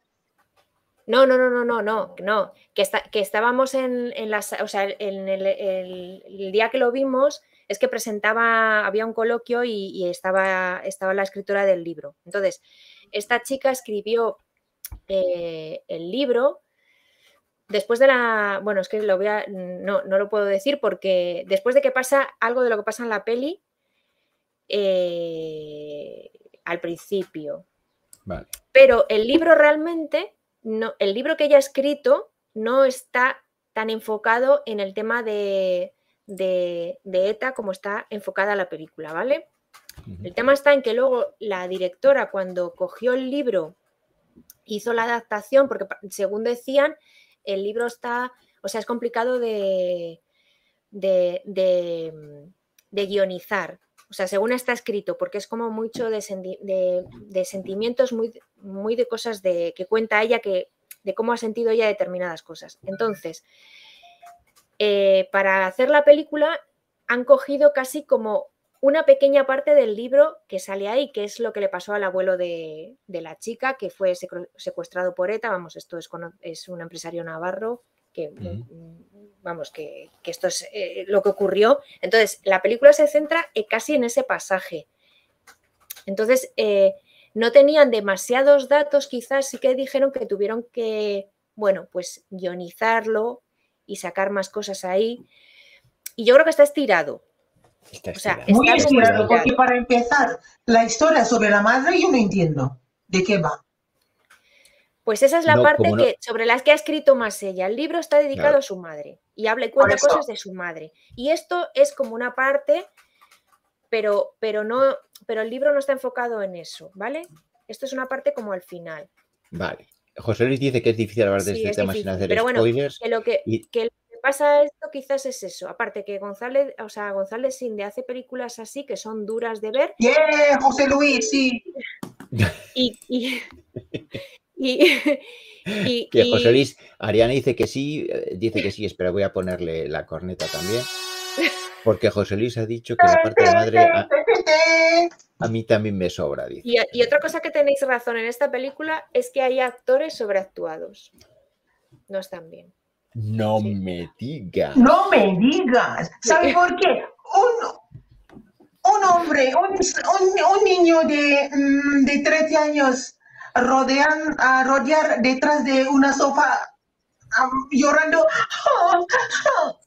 No, no, no, no, no, no, no. Que, está, que estábamos en, en las, o sea, en el, día que lo vimos, es que presentaba, había un coloquio y, estaba, estaba la escritora del libro. Entonces, esta chica escribió eh, el libro después de la, bueno, es que lo voy a, no, no lo puedo decir porque después de que pasa algo de lo que pasa en la peli, eh, al principio. Vale. Pero el libro realmente, no, el libro que ella ha escrito no está tan enfocado en el tema de, de, ETA como está enfocada la película, ¿vale? El tema está en que luego la directora cuando cogió el libro hizo la adaptación, porque según decían, el libro está, o sea, es complicado de, de, de, guionizar. O sea, según está escrito, porque es como mucho de, sentimientos, muy, muy de cosas de, que cuenta ella, que, de cómo ha sentido ella determinadas cosas. Entonces, eh, para hacer la película han cogido casi como una pequeña parte del libro que sale ahí, que es lo que le pasó al abuelo de, la chica, que fue secuestrado por ETA. Vamos, esto es, es un empresario navarro, que, mm, vamos, que, esto es eh, lo que ocurrió. Entonces, la película se centra eh, casi en ese pasaje. Entonces, no tenían demasiados datos, quizás sí que dijeron que tuvieron que, bueno, pues guionizarlo, y sacar más cosas ahí. Y yo creo que está estirado. muy estirado, porque para empezar, la historia sobre la madre yo no entiendo de qué va. Pues esa es la parte que, sobre las que ha escrito más ella. El libro está dedicado a su madre y habla y cuenta cosas de su madre. Y esto es como una parte, pero, pero, no, pero el libro no está enfocado en eso, ¿vale? Esto es una parte como al final. Vale. José Luis dice que es difícil hablar de este tema sin hacer pero bueno, spoilers. Que lo que, que lo que pasa esto quizás es eso. Aparte que González, o sea, González Sinde hace películas así que son duras de ver. ¡Yeah! José Luis, sí. Y, y, y, que José Luis, Ariana dice que sí, eh, dice que sí, espera, voy a ponerle la corneta también. Porque José Luis ha dicho que la parte de madre a, mí también me sobra. Dice. Y, otra cosa que tenéis razón en esta película es que hay actores sobreactuados. No están bien. No me digas. No me digas. ¿Sabes por qué? Un, un hombre, un, niño de, mm, de 13 años rodean, a rodear detrás de una llorando.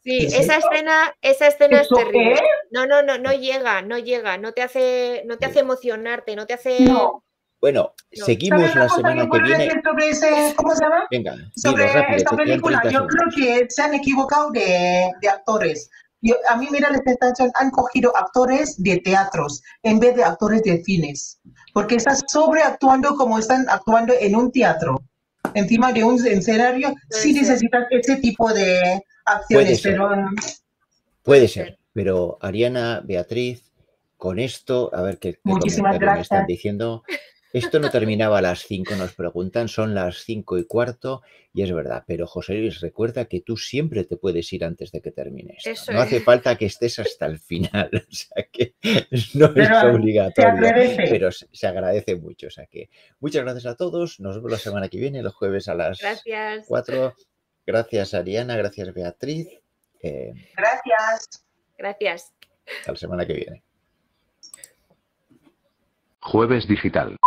Sí, esa escena, esa escena es terrible. No, no, no, no llega, no llega, no te hace, no te hace emocionarte, no te hace. Bueno, seguimos la semana que, viene. Sobre ese, ¿Cómo se llama? Venga, sobre esta película. Yo creo que se han equivocado de, de actores. a mí, mira, la sensación, han cogido actores de teatros en vez de actores de cines, porque están sobreactuando como están actuando en un teatro encima de un escenario, sí necesitas ese tipo de acciones, Puede pero... Puede ser, pero Ariana, Beatriz, con esto, a ver qué, Muchísimas gracias. me están diciendo. Esto no terminaba a las 5, nos preguntan, son las 5 y cuarto, y es verdad, pero José Luis, recuerda que tú siempre te puedes ir antes de que termines. No hace falta que estés hasta el final, o sea que no es obligatorio, pero se agradece mucho. O sea que muchas gracias a todos, nos vemos la semana que viene, los jueves a las 4. Gracias, Ariana, gracias, Beatriz. Eh, gracias. Gracias. Hasta la semana que viene. Jueves Digital.